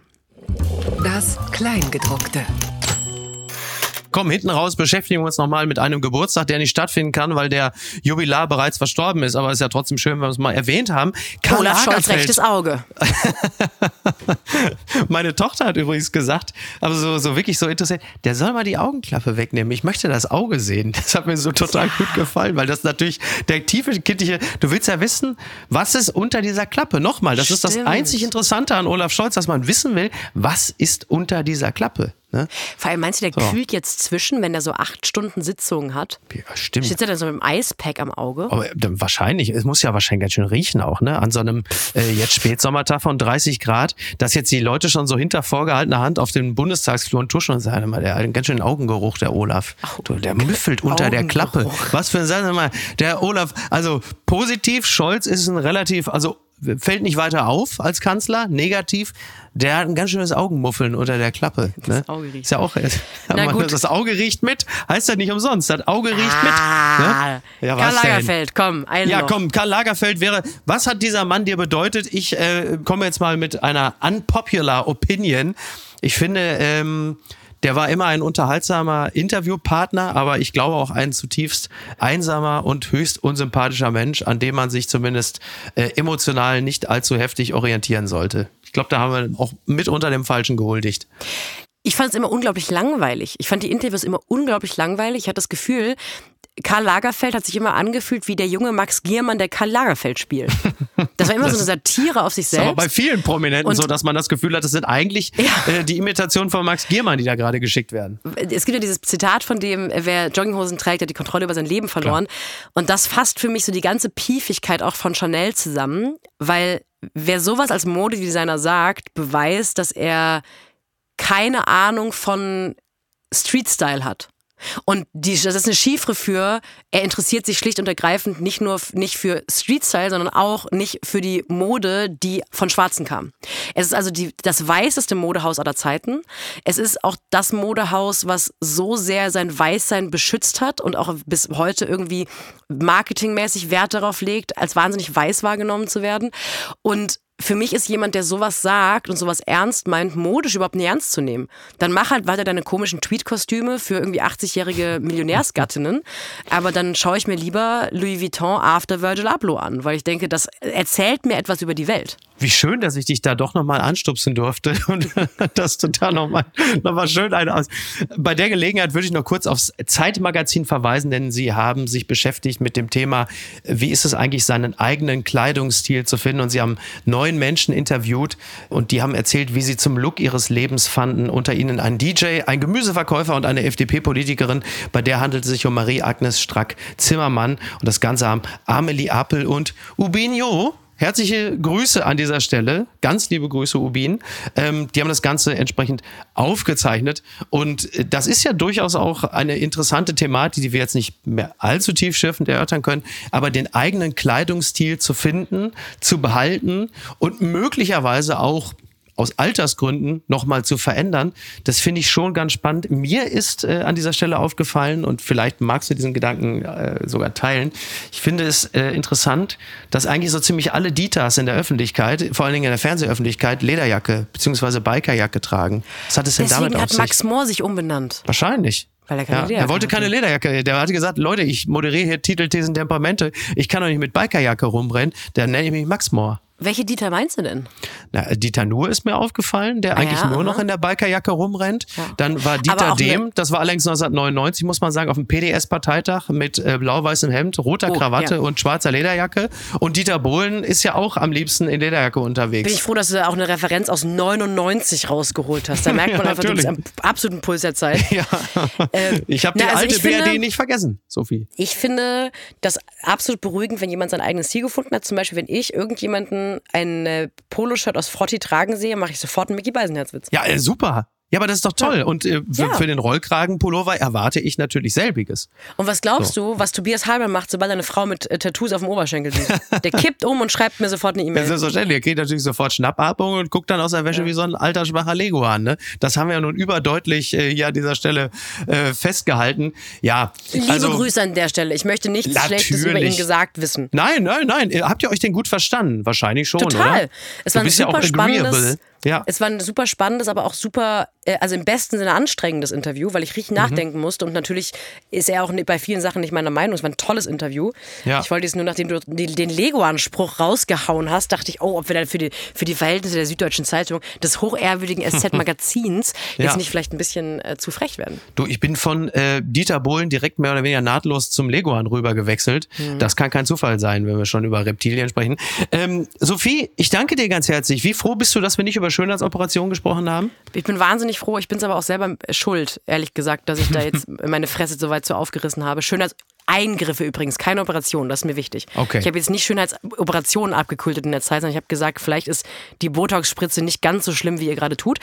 Das Kleingedruckte. Komm, hinten raus beschäftigen wir uns nochmal mit einem Geburtstag, der nicht stattfinden kann, weil der Jubilar bereits verstorben ist. Aber es ist ja trotzdem schön, wenn wir es mal erwähnt haben. Karl Olaf Scholz rechtes Auge. Meine Tochter hat übrigens gesagt, aber so, so wirklich so interessiert, der soll mal die Augenklappe wegnehmen. Ich möchte das Auge sehen. Das hat mir so total ja. gut gefallen, weil das natürlich der tiefe kindliche, du willst ja wissen, was ist unter dieser Klappe. Nochmal, das Stimmt. ist das einzig Interessante an Olaf Scholz, dass man wissen will, was ist unter dieser Klappe. Ne? Vor allem meinst du, der so. kühlt jetzt zwischen, wenn der so acht Stunden Sitzungen hat? Ja, stimmt. Sitzt er dann so mit dem Eispack am Auge? Aber wahrscheinlich, es muss ja wahrscheinlich ganz schön riechen auch, ne? An so einem äh, jetzt Spätsommertag von 30 Grad, dass jetzt die Leute schon so hinter vorgehaltener Hand auf den Bundestagsflur und tuschen und sagen, mal, der hat einen ganz schönen Augengeruch, der Olaf. Ach, der müffelt unter der Klappe. Was für ein, sagen wir mal, der Olaf, also positiv, Scholz ist ein relativ, also fällt nicht weiter auf als Kanzler, negativ. Der hat ein ganz schönes Augenmuffeln unter der Klappe. Ne? Das Auge riecht. Ist ja auch, das Auge riecht mit, heißt ja nicht umsonst. Das Auge riecht ah, mit. Ne? Ja, Karl Lagerfeld, komm, einen Ja, noch. komm, Karl Lagerfeld wäre, was hat dieser Mann dir bedeutet? Ich äh, komme jetzt mal mit einer unpopular Opinion. Ich finde, ähm, der war immer ein unterhaltsamer Interviewpartner, aber ich glaube auch ein zutiefst einsamer und höchst unsympathischer Mensch, an dem man sich zumindest äh, emotional nicht allzu heftig orientieren sollte. Ich glaube, da haben wir auch mit unter dem Falschen gehuldigt. Ich fand es immer unglaublich langweilig. Ich fand die Interviews immer unglaublich langweilig. Ich hatte das Gefühl, Karl Lagerfeld hat sich immer angefühlt wie der junge Max Giermann, der Karl Lagerfeld spielt. Das war immer das so eine Satire auf sich selbst. aber bei vielen Prominenten und so, dass man das Gefühl hat, das sind eigentlich ja. äh, die Imitationen von Max Giermann, die da gerade geschickt werden. Es gibt ja dieses Zitat von dem, wer Jogginghosen trägt, hat die Kontrolle über sein Leben verloren. Klar. Und das fasst für mich so die ganze Piefigkeit auch von Chanel zusammen, weil wer sowas als Modedesigner sagt, beweist, dass er keine Ahnung von Street-Style hat. Und die, das ist eine Chiffre für, er interessiert sich schlicht und ergreifend nicht nur nicht für Street-Style, sondern auch nicht für die Mode, die von Schwarzen kam. Es ist also die, das weißeste Modehaus aller Zeiten. Es ist auch das Modehaus, was so sehr sein Weißsein beschützt hat und auch bis heute irgendwie marketingmäßig Wert darauf legt, als wahnsinnig weiß wahrgenommen zu werden. Und für mich ist jemand, der sowas sagt und sowas ernst meint, modisch überhaupt nicht ernst zu nehmen. Dann mach halt weiter deine komischen Tweet-Kostüme für irgendwie 80-jährige Millionärsgattinnen. Aber dann schaue ich mir lieber Louis Vuitton After Virgil Abloh an, weil ich denke, das erzählt mir etwas über die Welt. Wie schön, dass ich dich da doch nochmal anstupsen durfte und das total nochmal noch mal schön ein aus. Bei der Gelegenheit würde ich noch kurz aufs Zeitmagazin verweisen, denn sie haben sich beschäftigt mit dem Thema, wie ist es eigentlich, seinen eigenen Kleidungsstil zu finden und sie haben neun neun Menschen interviewt und die haben erzählt, wie sie zum Look ihres Lebens fanden. Unter ihnen ein DJ, ein Gemüseverkäufer und eine FDP-Politikerin. Bei der handelt es sich um Marie-Agnes Strack-Zimmermann. Und das Ganze haben Amelie Apel und Ubinho Herzliche Grüße an dieser Stelle. Ganz liebe Grüße, Ubin. Ähm, die haben das Ganze entsprechend aufgezeichnet. Und äh, das ist ja durchaus auch eine interessante Thematik, die wir jetzt nicht mehr allzu tiefschürfend erörtern können. Aber den eigenen Kleidungsstil zu finden, zu behalten und möglicherweise auch aus Altersgründen nochmal zu verändern, das finde ich schon ganz spannend. Mir ist äh, an dieser Stelle aufgefallen und vielleicht magst du diesen Gedanken äh, sogar teilen. Ich finde es äh, interessant, dass eigentlich so ziemlich alle Ditas in der Öffentlichkeit, vor allen Dingen in der Fernsehöffentlichkeit, Lederjacke bzw. Bikerjacke tragen. Was hat es denn Deswegen damit auf hat Max Mohr sich umbenannt. Wahrscheinlich. Weil er keine ja, Lederjacke Er wollte keine hatte. Lederjacke. Der hat gesagt, Leute, ich moderiere hier Titel, Thesen, Temperamente. Ich kann doch nicht mit Bikerjacke rumrennen. Dann nenne ich mich Max Mohr. Welche Dieter meinst du denn? Na, Dieter Nuhr ist mir aufgefallen, der ah, eigentlich ja, nur aha. noch in der Bikerjacke rumrennt. Ja. Dann war Dieter Dehm, das war allerdings 1999, muss man sagen, auf dem PDS-Parteitag mit äh, blau-weißem Hemd, roter oh, Krawatte ja. und schwarzer Lederjacke. Und Dieter Bohlen ist ja auch am liebsten in Lederjacke unterwegs. Bin ich froh, dass du auch eine Referenz aus 99 rausgeholt hast. Da merkt man einfach, du bist am absoluten Puls der Zeit. Ja. Äh, ich habe die also alte BRD finde, nicht vergessen, Sophie. Ich finde das absolut beruhigend, wenn jemand sein eigenes Ziel gefunden hat. Zum Beispiel, wenn ich irgendjemanden ein Poloshirt aus Frotti tragen sehe, mache ich sofort einen Mickey Beisenherz-Witz. Ja, äh, super. Ja, aber das ist doch toll. Ja. Und äh, für, ja. für, den Rollkragenpullover erwarte ich natürlich selbiges. Und was glaubst so. du, was Tobias Halber macht, sobald eine Frau mit äh, Tattoos auf dem Oberschenkel sieht? Der kippt um und schreibt mir sofort eine E-Mail. Ja, selbstverständlich. Er kriegt natürlich sofort Schnappatmung und guckt dann aus der Wäsche ja. wie so ein alter, schwacher Leguan. Ne? Das haben wir ja nun überdeutlich äh, hier an dieser Stelle äh, festgehalten. Ja, Liebe also, Grüße an der Stelle. Ich möchte nichts natürlich. Schlechtes über ihn gesagt wissen. Nein, nein, nein. Habt ihr euch denn gut verstanden? Wahrscheinlich schon, Total. Oder? Es war ein super spannendes, ja. Es war ein super spannendes, aber auch super, äh, also im besten Sinne anstrengendes Interview, weil ich richtig mhm. nachdenken musste. Und natürlich ist er auch bei vielen Sachen nicht meiner Meinung. Es war ein tolles Interview. Ja. Ich wollte es nur, nachdem du den Lego-Anspruch rausgehauen hast, dachte ich, oh, ob wir dann für die, für die Verhältnisse der Süddeutschen Zeitung, des hochehrwürdigen SZ-Magazins, ja. jetzt nicht vielleicht ein bisschen äh, zu frech werden. Du, ich bin von äh, Dieter Bohlen direkt mehr oder weniger nahtlos zum Leguan rüber gewechselt. Mhm. Das kann kein Zufall sein, wenn wir schon über Reptilien sprechen. Ähm, Sophie, ich danke dir ganz herzlich. Wie froh bist du, dass wir nicht über über Schönheitsoperation gesprochen haben? Ich bin wahnsinnig froh. Ich bin es aber auch selber schuld, ehrlich gesagt, dass ich da jetzt meine Fresse so weit so aufgerissen habe. Schönheits Eingriffe übrigens, keine Operation, das ist mir wichtig. Okay. Ich habe jetzt nicht Schönheitsoperationen abgekultet in der Zeit, sondern ich habe gesagt, vielleicht ist die Botox-Spritze nicht ganz so schlimm, wie ihr gerade tut.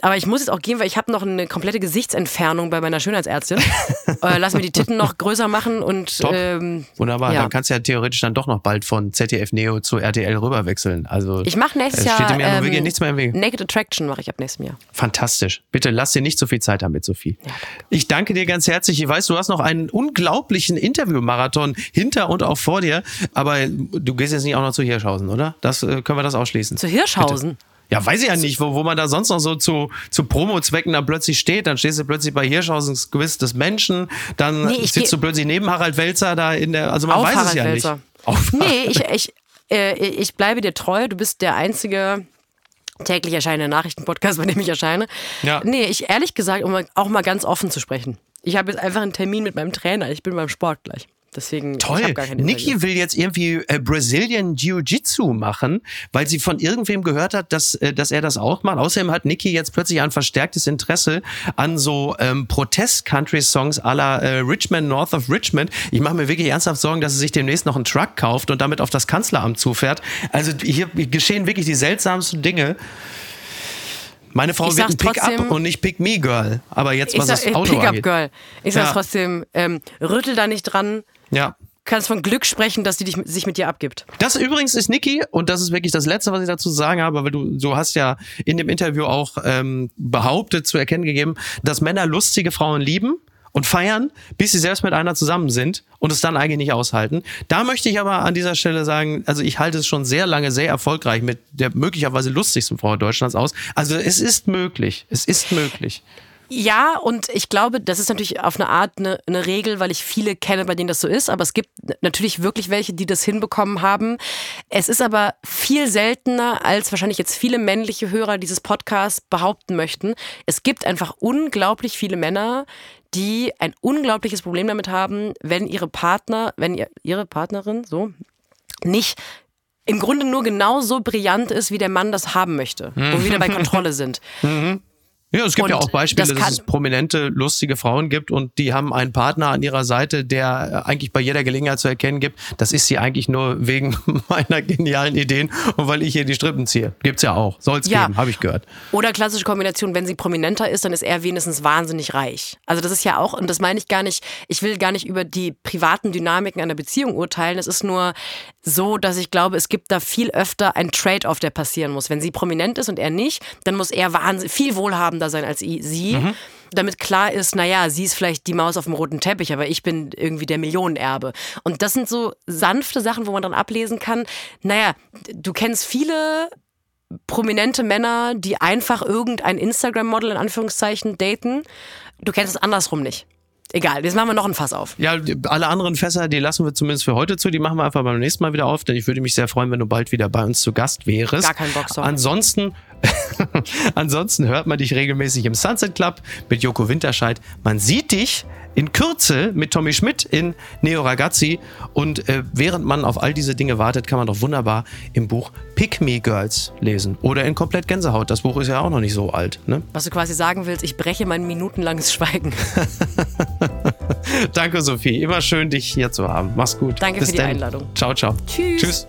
Aber ich muss jetzt auch gehen, weil ich habe noch eine komplette Gesichtsentfernung bei meiner Schönheitsärztin. äh, lass mir die Titten noch größer machen und ähm, Wunderbar, ja. dann kannst du ja theoretisch dann doch noch bald von ZDF Neo zu RTL rüberwechseln. Also ich mache nächstes Jahr steht mir ähm, wirklich nichts mehr im Weg. Naked Attraction mache ich ab nächstem Jahr. Fantastisch. Bitte lass dir nicht so viel Zeit damit, Sophie. Ja, ich danke dir ganz herzlich. Ich weiß, du hast noch einen unglaublichen Interviewmarathon hinter und auch vor dir. Aber du gehst jetzt nicht auch noch zu Hirschhausen, oder? Das äh, können wir das ausschließen. Zu Hirschhausen? Bitte. Ja, weiß ich ja nicht, wo, wo man da sonst noch so zu, zu Promo-Zwecken da plötzlich steht. Dann stehst du plötzlich bei Hirschhausens Gewiss des Menschen, dann nee, sitzt du plötzlich neben Harald Welzer da in der, also man weiß Harald es ja Welzer. nicht. Auf nee, ich, ich, äh, ich bleibe dir treu. Du bist der einzige täglich erscheinende Nachrichtenpodcast, bei dem ich erscheine. Ja. Nee, ich ehrlich gesagt, um auch mal ganz offen zu sprechen. Ich habe jetzt einfach einen Termin mit meinem Trainer. Ich bin beim Sport gleich. Deswegen, Toll. Niki will jetzt irgendwie äh, Brazilian Jiu-Jitsu machen, weil sie von irgendwem gehört hat, dass, äh, dass er das auch macht. Außerdem hat Niki jetzt plötzlich ein verstärktes Interesse an so ähm, Protest-Country-Songs la äh, Richmond, North of Richmond. Ich mache mir wirklich ernsthaft Sorgen, dass er sich demnächst noch einen Truck kauft und damit auf das Kanzleramt zufährt. Also hier geschehen wirklich die seltsamsten Dinge. Meine Frau ich wird ein Pick-up und nicht Pick-me-Girl. Aber jetzt, was sag, das Auto Pick-up-Girl. Ich sag ja. trotzdem, ähm, rüttel da nicht dran. Ja. Kannst von Glück sprechen, dass die dich, sich mit dir abgibt. Das übrigens ist Niki und das ist wirklich das Letzte, was ich dazu sagen habe, weil du, du hast ja in dem Interview auch ähm, behauptet, zu erkennen gegeben, dass Männer lustige Frauen lieben und feiern, bis sie selbst mit einer zusammen sind und es dann eigentlich nicht aushalten. Da möchte ich aber an dieser Stelle sagen, also ich halte es schon sehr lange sehr erfolgreich mit der möglicherweise lustigsten Frau Deutschlands aus. Also es ist möglich. Es ist möglich. Ja, und ich glaube, das ist natürlich auf eine Art eine, eine, Regel, weil ich viele kenne, bei denen das so ist. Aber es gibt natürlich wirklich welche, die das hinbekommen haben. Es ist aber viel seltener, als wahrscheinlich jetzt viele männliche Hörer dieses Podcasts behaupten möchten. Es gibt einfach unglaublich viele Männer, die ein unglaubliches Problem damit haben, wenn ihre Partner, wenn ihr, ihre Partnerin so nicht im Grunde nur genauso brillant ist, wie der Mann das haben möchte, wo wir wieder bei Kontrolle sind. Mhm. Ja, es gibt und ja auch Beispiele, das dass es prominente, lustige Frauen gibt und die haben einen Partner an ihrer Seite, der eigentlich bei jeder Gelegenheit zu erkennen gibt, das ist sie eigentlich nur wegen meiner genialen Ideen und weil ich hier die Strippen ziehe. Gibt's ja auch. Soll's ja. geben, habe ich gehört. Oder klassische Kombination, wenn sie prominenter ist, dann ist er wenigstens wahnsinnig reich. Also das ist ja auch, und das meine ich gar nicht, ich will gar nicht über die privaten Dynamiken einer Beziehung urteilen. Es ist nur so, dass ich glaube, es gibt da viel öfter ein Trade-off, der passieren muss. Wenn sie prominent ist und er nicht, dann muss er wahnsinnig viel wohlhaben wohlhabender sein als sie. Mhm. Damit klar ist, naja, sie ist vielleicht die Maus auf dem roten Teppich, aber ich bin irgendwie der Millionenerbe. Und das sind so sanfte Sachen, wo man dann ablesen kann, naja, du kennst viele prominente Männer, die einfach irgendein Instagram-Model in Anführungszeichen daten. Du kennst es andersrum nicht. Egal, jetzt machen wir noch ein Fass auf. Ja, alle anderen Fässer, die lassen wir zumindest für heute zu. Die machen wir einfach beim nächsten Mal wieder auf, denn ich würde mich sehr freuen, wenn du bald wieder bei uns zu Gast wärst. Gar kein Bock, sorry. Ansonsten, ansonsten hört man dich regelmäßig im Sunset Club mit Joko Winterscheid. Man sieht dich in Kürze mit Tommy Schmidt in Neo Ragazzi. Und äh, während man auf all diese Dinge wartet, kann man doch wunderbar im Buch Pick Me Girls lesen. Oder in Komplett Gänsehaut. Das Buch ist ja auch noch nicht so alt. Ne? Was du quasi sagen willst, ich breche mein minutenlanges Schweigen. Danke, Sophie. Immer schön, dich hier zu haben. Mach's gut. Danke Bis für die denn. Einladung. Ciao, ciao. Tschüss. Tschüss.